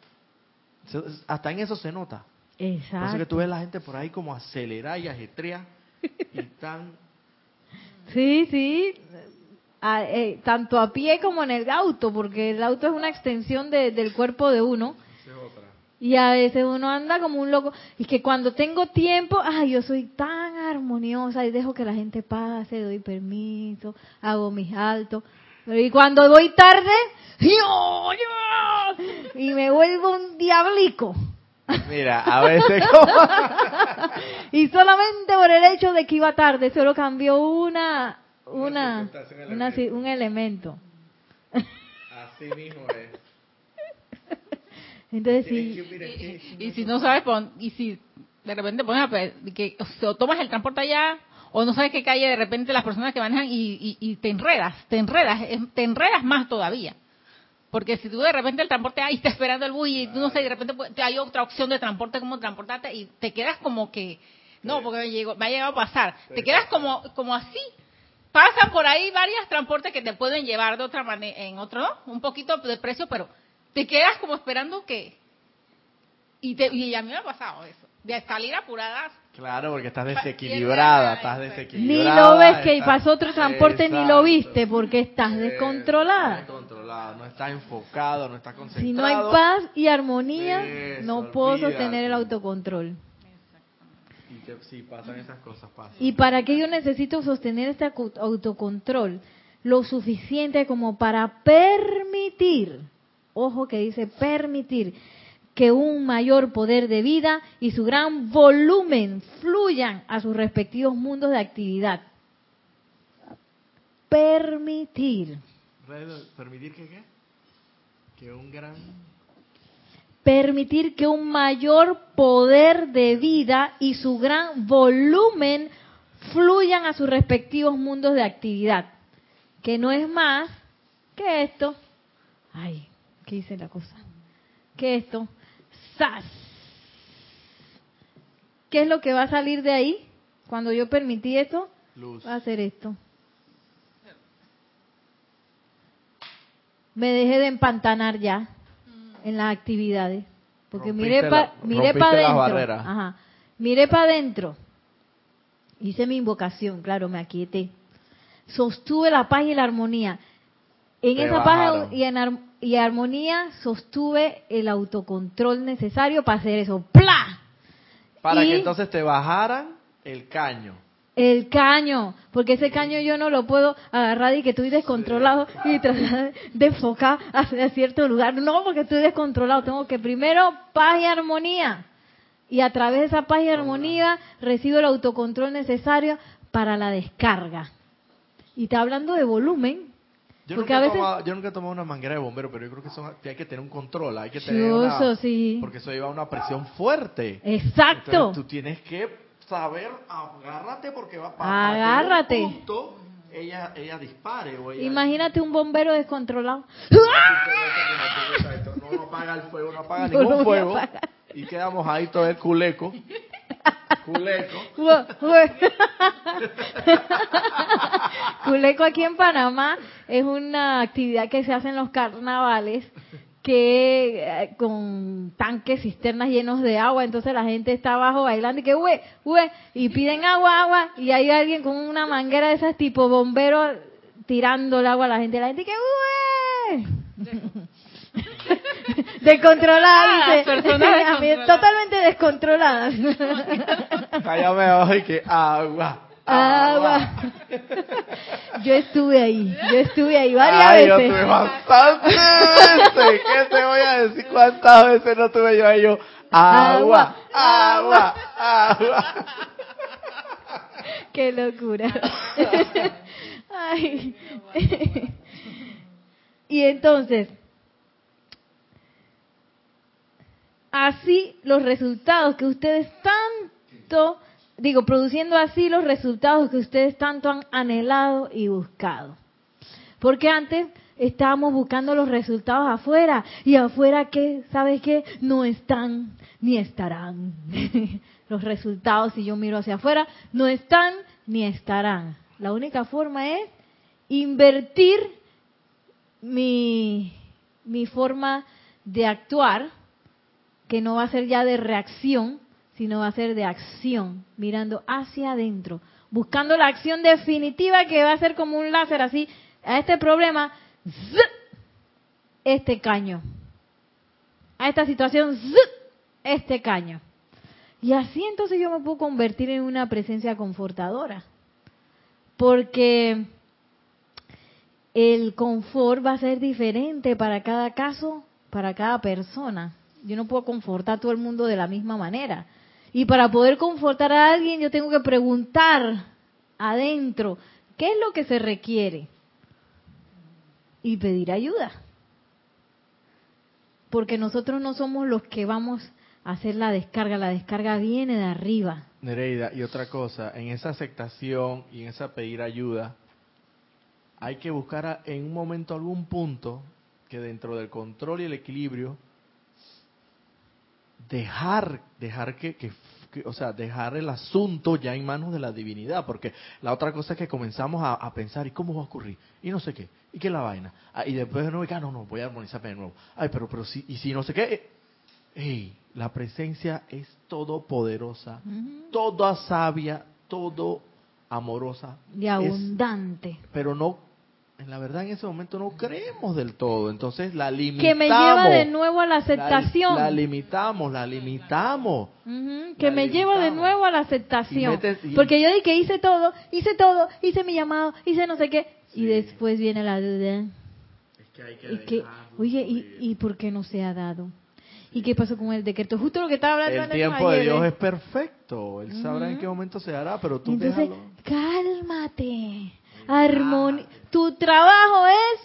Hasta en eso se nota. Exacto. Por eso que tú ves la gente por ahí como acelera y ajetrea y tan... Sí, sí. Eh, tanto a pie como en el auto, porque el auto es una extensión del cuerpo de uno. Y a veces uno anda como un loco. Y que cuando tengo tiempo, ay, yo soy tan armoniosa y dejo que la gente pase, doy permiso, hago mis altos. Y cuando voy tarde, y me vuelvo un diablico. Mira, a veces y solamente por el hecho de que iba tarde, solo cambió una, una, una un elemento. Así mismo es. Entonces sí. Y, si no sabes, y si de repente pones a, que o tomas el transporte allá o no sabes qué calle de repente las personas que manejan y, y, te enredas, te enredas, te enredas más todavía. Porque si tú de repente el transporte ahí está esperando el bus y tú no sé, de repente te hay otra opción de transporte como transportarte y te quedas como que, no, porque me, llegó, me ha llegado a pasar, te quedas como, como así. Pasan por ahí varios transportes que te pueden llevar de otra manera, en otro, ¿no? Un poquito de precio, pero te quedas como esperando que... Y, te, y a mí me ha pasado eso, de salir apurada. Claro, porque estás desequilibrada, estás desequilibrada. Ni lo ves que pasó otro transporte ni lo viste porque estás descontrolada. descontrolada, no estás enfocado, no estás concentrado. Si no hay paz y armonía, no puedo sostener el autocontrol. Y pasan esas cosas, pasan. ¿Y para qué yo necesito sostener este autocontrol? Lo suficiente como para permitir ojo que dice permitir que un mayor poder de vida y su gran volumen fluyan a sus respectivos mundos de actividad. Permitir. ¿Permitir que qué? Que un gran... Permitir que un mayor poder de vida y su gran volumen fluyan a sus respectivos mundos de actividad. Que no es más que esto. Ay, que hice la cosa. Que esto, ¡zas! ¿Qué es lo que va a salir de ahí? Cuando yo permití esto, Luz. va a ser esto. Me dejé de empantanar ya en las actividades. Porque miré para adentro. Ajá. Miré para adentro. Hice mi invocación, claro, me aquieté. Sostuve la paz y la armonía. En Te esa bajaron. paz y, en ar- y armonía sostuve el autocontrol necesario para hacer eso. ¡Pla! Para Y- que entonces te bajaran el caño. El caño, porque ese caño yo no lo puedo agarrar y que estoy descontrolado y tratar de enfocar hacia cierto lugar. No, porque estoy descontrolado. Tengo que primero paz y armonía. Y a través de esa paz y armonía recibo el autocontrol necesario para la descarga. Y está hablando de volumen. Yo Porque nunca, a veces- tomado, yo nunca he tomado una manguera de bombero, pero yo creo que, son, que hay que tener un control, hay que tener una... sí. Porque eso lleva a una presión fuerte. Exacto. Entonces, tú tienes que saber, agárrate porque va para Agárrate. un punto ella, ella dispare. O ella, Imagínate un bombero descontrolado. No, no apaga el fuego, no apaga No ningún a fuego. Y quedamos ahí todo el culeco. Culeco. Culeco aquí en Panamá es una actividad que se hace en los carnavales que eh, con tanques, cisternas llenos de agua, entonces la gente está abajo bailando y que hue, hue, y piden agua, agua, y hay alguien con una manguera de esas tipo bombero tirando el agua a la gente, la gente que hue. Descontrolada, Ah, dice. Totalmente descontroladas. Cállame abajo y que agua. Agua. Yo estuve ahí, yo estuve ahí varias Ay, yo veces. tuve bastantes veces. ¿Qué te voy a decir cuántas veces no tuve yo ahí? Yo, agua, agua, agua. Qué locura. Ay. Y entonces, así los resultados que ustedes tanto, digo, produciendo así los resultados que ustedes tanto han anhelado y buscado. Porque antes estábamos buscando los resultados afuera y afuera que, ¿sabes qué? No están ni estarán. los resultados, si yo miro hacia afuera, no están ni estarán. La única forma es invertir mi, mi forma de actuar, que no va a ser ya de reacción, sino va a ser de acción, mirando hacia adentro, buscando la acción definitiva que va a ser como un láser así a este problema, este caño, a esta situación, este caño. Y así entonces yo me puedo convertir en una presencia confortadora, porque el confort va a ser diferente para cada caso, para cada persona. Yo no puedo confortar a todo el mundo de la misma manera. Y para poder confortar a alguien, yo tengo que preguntar adentro, ¿qué es lo que se requiere? Y pedir ayuda. Porque nosotros no somos los que vamos a hacer la descarga, la descarga viene de arriba. Nereida, y otra cosa, en esa aceptación y en esa pedir ayuda, hay que buscar en un momento algún punto que dentro del control y el equilibrio dejar dejar que, que- que- o sea dejar el asunto ya en manos de la divinidad porque la otra cosa es que comenzamos a, a pensar y cómo va a ocurrir y no sé qué y qué es la vaina. Ah, y después de nuevo ah, no no voy a armonizarme de nuevo ay pero pero sí y si no sé qué eh, ey, la presencia es todopoderosa toda sabia todo amorosa Y es- abundante. pero no en la verdad en ese momento no creemos del todo entonces la limitamos Que me lleva de nuevo a la aceptación. la, la limitamos la limitamos Ujú, que La me lleva de limitamos. nuevo a la Y aceptación. metes- y- Porque yo dije que hice todo, hice todo, hice mi llamado, hice no sé qué. Y después viene la duda. es que hay Y que, oye, ¿y, ¿y por qué no se ha dado? ¿Y qué pasó con el decreto? Justo lo que estaba hablando el tiempo de Dios es perfecto él sabrá en qué momento se hará pero tú Entonces, déjalo cálmate. Armoni tu trabajo es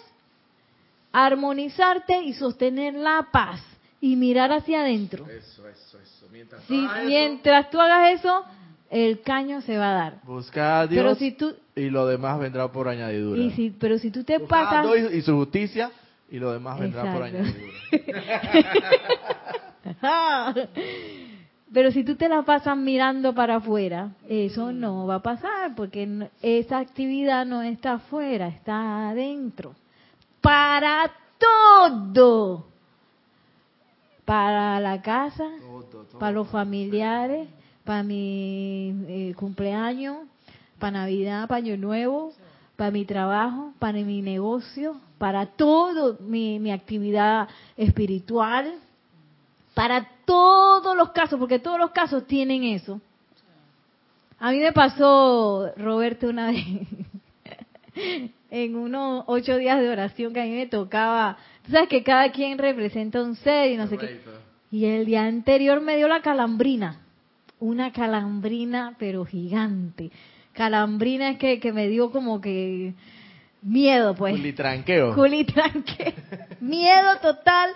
armonizarte y sostener la paz y mirar hacia adentro. eso eso eso. Mientras Si hagas eso, mientras tú hagas eso, el caño se va a dar. busca a Dios Pero si tú y lo demás vendrá por añadidura. Y si pero si tú te Busca a pasas Dios y, y su justicia y lo demás vendrá por añadidura Pero si tú te la pasas mirando para afuera, eso no va a pasar porque esa actividad no está afuera, está adentro. Para todo. Para la casa, para los familiares, para mi eh, cumpleaños, para Navidad, para Año Nuevo, para mi trabajo, para mi negocio, para todo mi, mi actividad espiritual, para todos los casos, porque todos los casos tienen eso. A mí me pasó, Roberto, una vez, en unos ocho días de oración que a mí me tocaba, tú sabes que cada quien representa un ser y no sé qué. Y el día anterior me dio la calambrina, una calambrina pero gigante. Calambrina es que, que me dio como que miedo, pues. Culitranqueo. Culitranqueo. miedo total.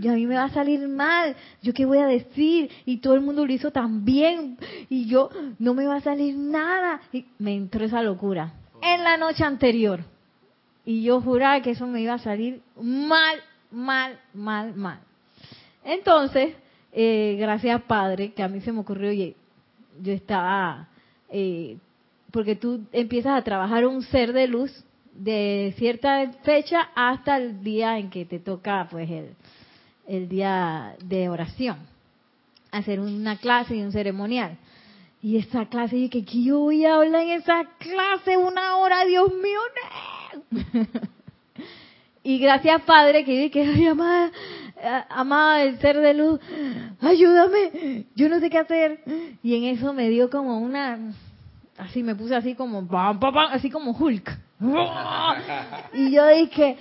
Y a mí me va a salir mal. ¿Yo qué voy a decir? Y todo el mundo lo hizo tan bien. Y yo, no me va a salir nada. Y me entró esa locura. En la noche anterior. Y yo juraba que eso me iba a salir mal, mal, mal, mal. Entonces, eh, gracias Padre, que a mí se me ocurrió, oye, yo estaba, eh, porque tú empiezas a trabajar un ser de luz de cierta fecha hasta el día en que te toca, pues, el, el día de oración, hacer una clase y un ceremonial. Y esa clase, y que yo voy a hablar en esa clase una hora, Dios mío, y gracias Padre que que ay, amada, amada el ser de luz, ayúdame, yo no sé qué hacer. Y en eso me dio como una, así me puse así como, así como Hulk. Y yo dije,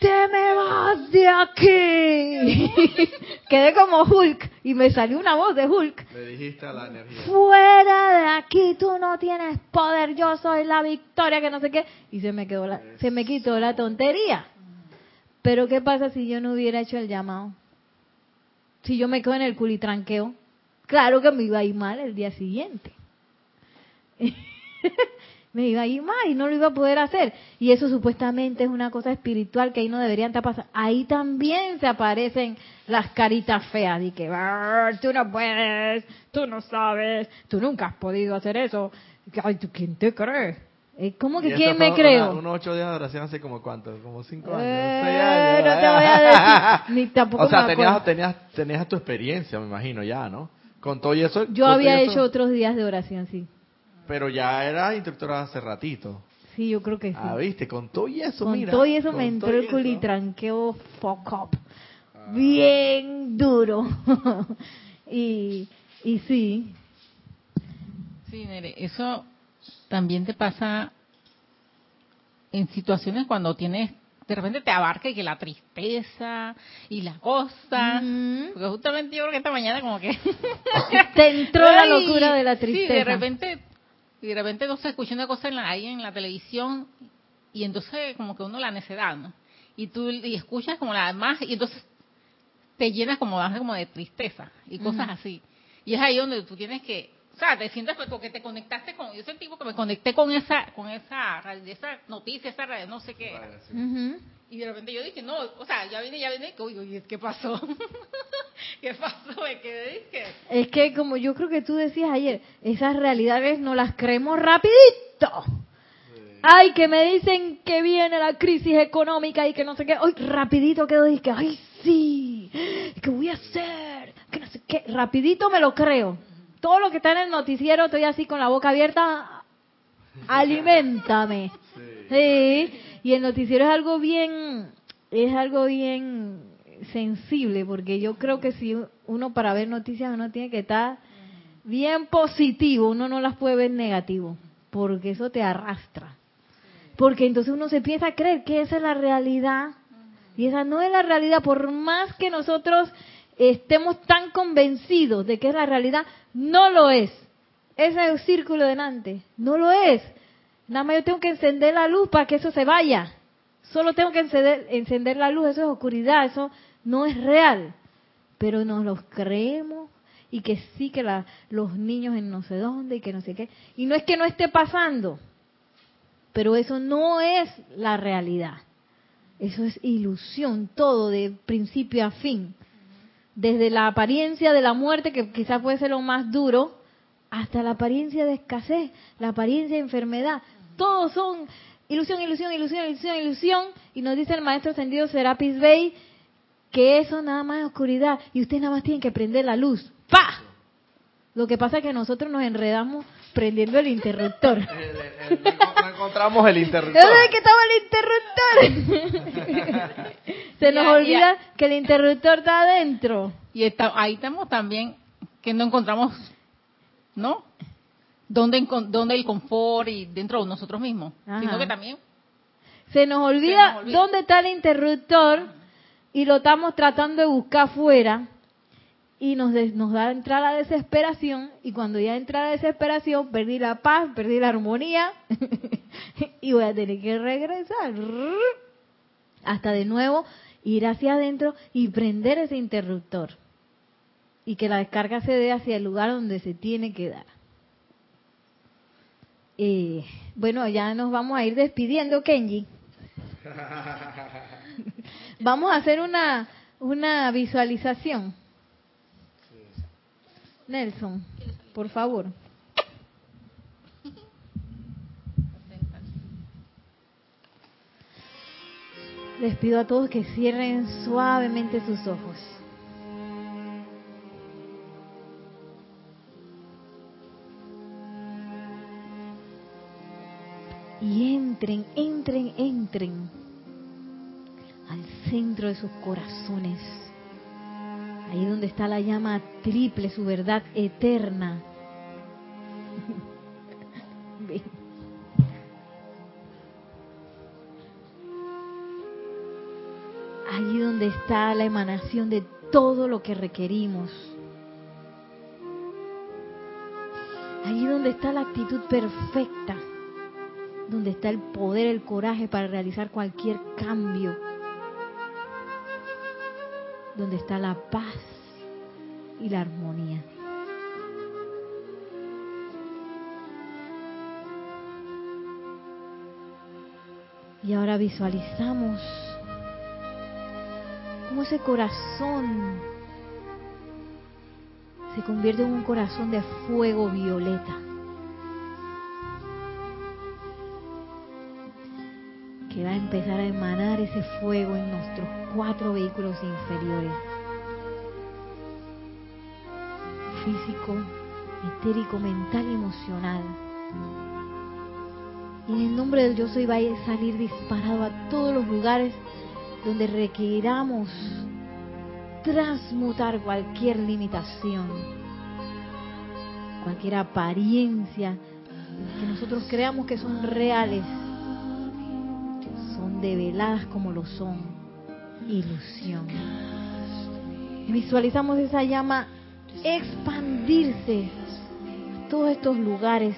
te me vas de aquí. Quedé como Hulk y me salió una voz de Hulk. Le dijiste a la energía. Fuera de aquí, tú no tienes poder, yo soy la victoria, que no sé qué. Y se me quedó la, se me quitó la tontería. Pero ¿qué pasa si yo no hubiera hecho el llamado? Si yo me quedo en el culitranqueo, claro que me iba a ir mal el día siguiente. me iba a ir mal y no lo iba a poder hacer. Y eso supuestamente es una cosa espiritual que ahí no deberían estar pasando. Ahí también se aparecen las caritas feas y que tú no puedes, tú no sabes, tú nunca has podido hacer eso. Ay, ¿tú quién te crees? ¿Cómo que quién me creo? unos ocho días de oración hace como cuánto, como cinco años, Eh, seis años. no te voy a decir, ni tampoco o sea, me tenías, tenías, tenías tu experiencia, me imagino, ya, ¿no? Con todo y eso. Yo había eso- hecho otros días de oración, sí. Pero ya era instructora hace ratito. Sí, yo creo que sí. Ah, viste, con todo y eso, Con mira. todo y eso con me entró el. Ah. culitranqueo fuck up. Bien duro. y, y sí. Sí, Nere, eso también te pasa en situaciones cuando tienes, de repente te abarca y que la tristeza y la cosa. Ujú. Porque justamente yo creo que esta mañana como que... Te entró la locura de la Sí, tristeza. de repente, y de repente sé, escuché una cosa en la, ahí en la televisión y entonces como que uno la necedad, ¿no? Y tú y escuchas como la más y entonces te llenas como, como de tristeza y cosas así. Y es ahí donde tú tienes que, sea, te sientes porque te conectaste con, yo sentí que me conecté con esa, con esa, esa noticia, esa radio, no sé qué. era. Ujú. Y de repente yo dije, no, o sea, ya vine, ya vine, uy, ¿qué pasó? ¿Qué pasó? Me quedé, dije, Es que como yo creo que tú decías ayer, esas realidades no las creemos rapidito. Ay, que me dicen que viene la crisis económica y que no sé qué. Ay, rapidito quedo y que, ay, sí, ¿qué voy a hacer? Que no sé qué. Rapidito me lo creo. Todo lo que está en el noticiero estoy así con la boca abierta. Aliméntame. Sí. Y el noticiero es algo bien, es algo bien sensible, porque yo creo que si uno para ver noticias uno tiene que estar bien positivo, uno no las puede ver negativo, porque eso te arrastra. Porque entonces uno se empieza a creer que esa es la realidad y esa no es la realidad, por más que nosotros estemos tan convencidos de que es la realidad, no lo es. Ese círculo delante, no lo es. Nada más yo tengo que encender la luz para que eso se vaya. Solo tengo que encender, la luz, eso es oscuridad, eso no es real. Pero nos los creemos y que sí que la- los niños en no sé dónde y que no sé qué. Y no es que no esté pasando, pero eso no es la realidad. Eso es ilusión, todo de principio a fin. Desde la apariencia de la muerte, que quizás puede ser lo más duro, hasta la apariencia de escasez, la apariencia de enfermedad. Todos son ilusión, ilusión, ilusión, ilusión, ilusión, y nos dice el maestro ascendido Serapis Bey que eso nada más es oscuridad y ustedes nada más tienen que prender la luz. ¡Pa! Lo que pasa es que nosotros nos enredamos prendiendo el interruptor. no encontramos el interruptor. ¿Dónde que estaba el interruptor? Se nos Ya, olvida que el interruptor está adentro. Y está, ahí estamos también, que no encontramos, ¿no? ¿Dónde, encon- dónde el confort y dentro de nosotros mismos? Ajá. Sino que también Se nos olvida, olvida. dónde está el interruptor y lo estamos tratando de buscar afuera y nos, des- nos da entrar la desesperación y cuando ya entra la desesperación perdí la paz, perdí la armonía y voy a tener que regresar hasta de nuevo ir hacia adentro y prender ese interruptor y que la descarga se dé hacia el lugar donde se tiene que dar. Eh, bueno, ya nos vamos a ir despidiendo, Kenji. Vamos a hacer una, una visualización. Nelson, por favor. Les pido a todos que cierren suavemente sus ojos. Y entren, entren, entren al centro de sus corazones. Ahí donde está la llama triple, su verdad eterna. Allí donde está la emanación de todo lo que requerimos. Allí donde está la actitud perfecta. Donde está el poder, el coraje para realizar cualquier cambio. Donde está la paz y la armonía. Y ahora visualizamos cómo ese corazón se convierte en un corazón de fuego violeta. Va a empezar a emanar ese fuego en nuestros cuatro vehículos inferiores. Físico, etérico, mental y emocional. Y en el nombre del yo soy va a salir disparado a todos los lugares donde requiramos transmutar cualquier limitación, cualquier apariencia que nosotros creamos que son reales, develadas como lo son, ilusión. Y visualizamos esa llama expandirse a todos estos lugares.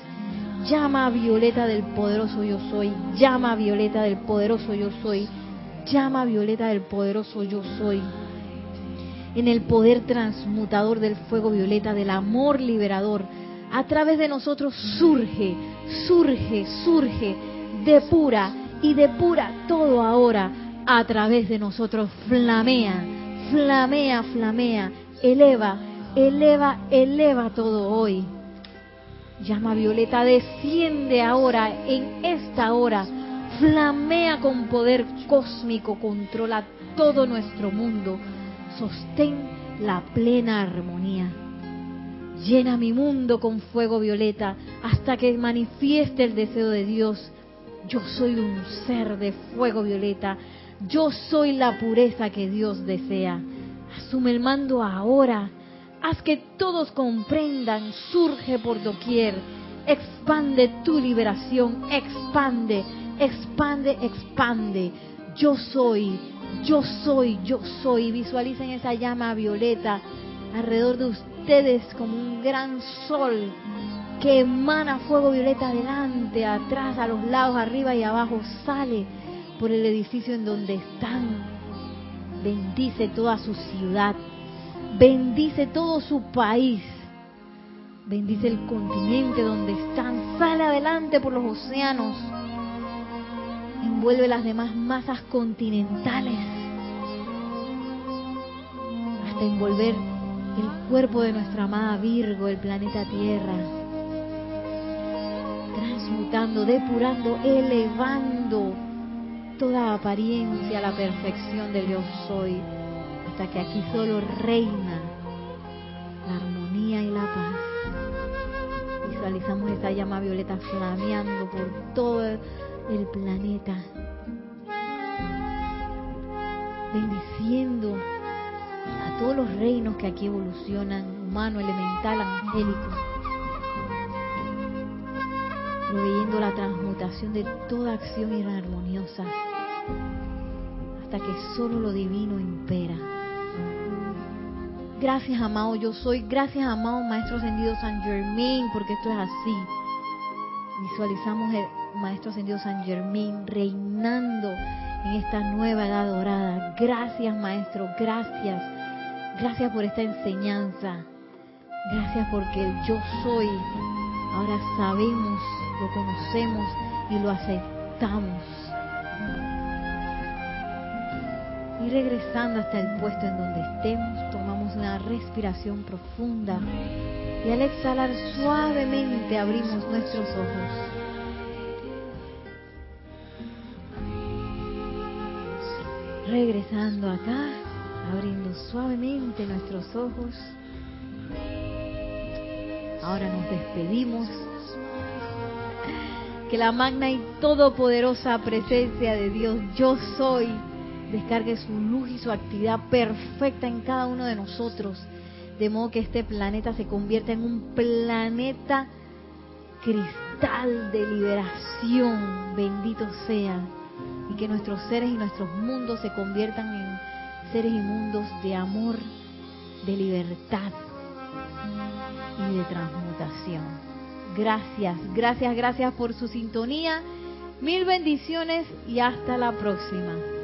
Llama violeta del poderoso yo soy, llama violeta del poderoso yo soy, llama violeta del poderoso yo soy. En el poder transmutador del fuego violeta, del amor liberador, a través de nosotros surge, surge, surge, depura y depura todo ahora a través de nosotros. Flamea, flamea, flamea, eleva, eleva, eleva todo hoy. Llama violeta, desciende ahora, en esta hora, flamea con poder cósmico, controla todo nuestro mundo, sostén la plena armonía. Llena mi mundo con fuego violeta hasta que manifieste el deseo de Dios. Yo soy un ser de fuego violeta. Yo soy la pureza que Dios desea. Asume el mando ahora. Haz que todos comprendan. Surge por doquier. Expande tu liberación. Expande, expande, expande. Yo soy, yo soy, yo soy. Visualicen esa llama violeta alrededor de ustedes como un gran sol que emana fuego violeta adelante, atrás, a los lados, arriba y abajo. Sale por el edificio en donde están. Bendice toda su ciudad. Bendice todo su país. Bendice el continente donde están. Sale adelante por los océanos. Envuelve las demás masas continentales. Hasta envolver el cuerpo de nuestra amada Virgo, el planeta Tierra. Transmutando, depurando, elevando toda apariencia a la perfección del yo soy, hasta que aquí solo reina la armonía y la paz. Visualizamos esa llama violeta flameando por todo el planeta, bendiciendo a todos los reinos que aquí evolucionan, humano, elemental, angélico, proveyendo la transmutación de toda acción inarmoniosa hasta que solo lo divino impera. Gracias, amado yo soy. Gracias, amado Maestro Ascendido San Germain, porque esto es así. Visualizamos el Maestro Ascendido San Germain reinando en esta nueva edad dorada. Gracias, Maestro. Gracias. Gracias por esta enseñanza. Gracias porque el yo soy. Ahora sabemos, lo conocemos y lo aceptamos. Y regresando hasta el puesto en donde estemos, tomamos una respiración profunda y al exhalar suavemente abrimos nuestros ojos. Regresando acá, abriendo suavemente nuestros ojos. Ahora nos despedimos. Que la magna y todopoderosa presencia de Dios, yo soy, descargue su luz y su actividad perfecta en cada uno de nosotros, de modo que este planeta se convierta en un planeta cristal de liberación, bendito sea, y que nuestros seres y nuestros mundos se conviertan en seres y mundos de amor, de libertad y de transmutación. Gracias, gracias, gracias por su sintonía. Mil bendiciones y hasta la próxima.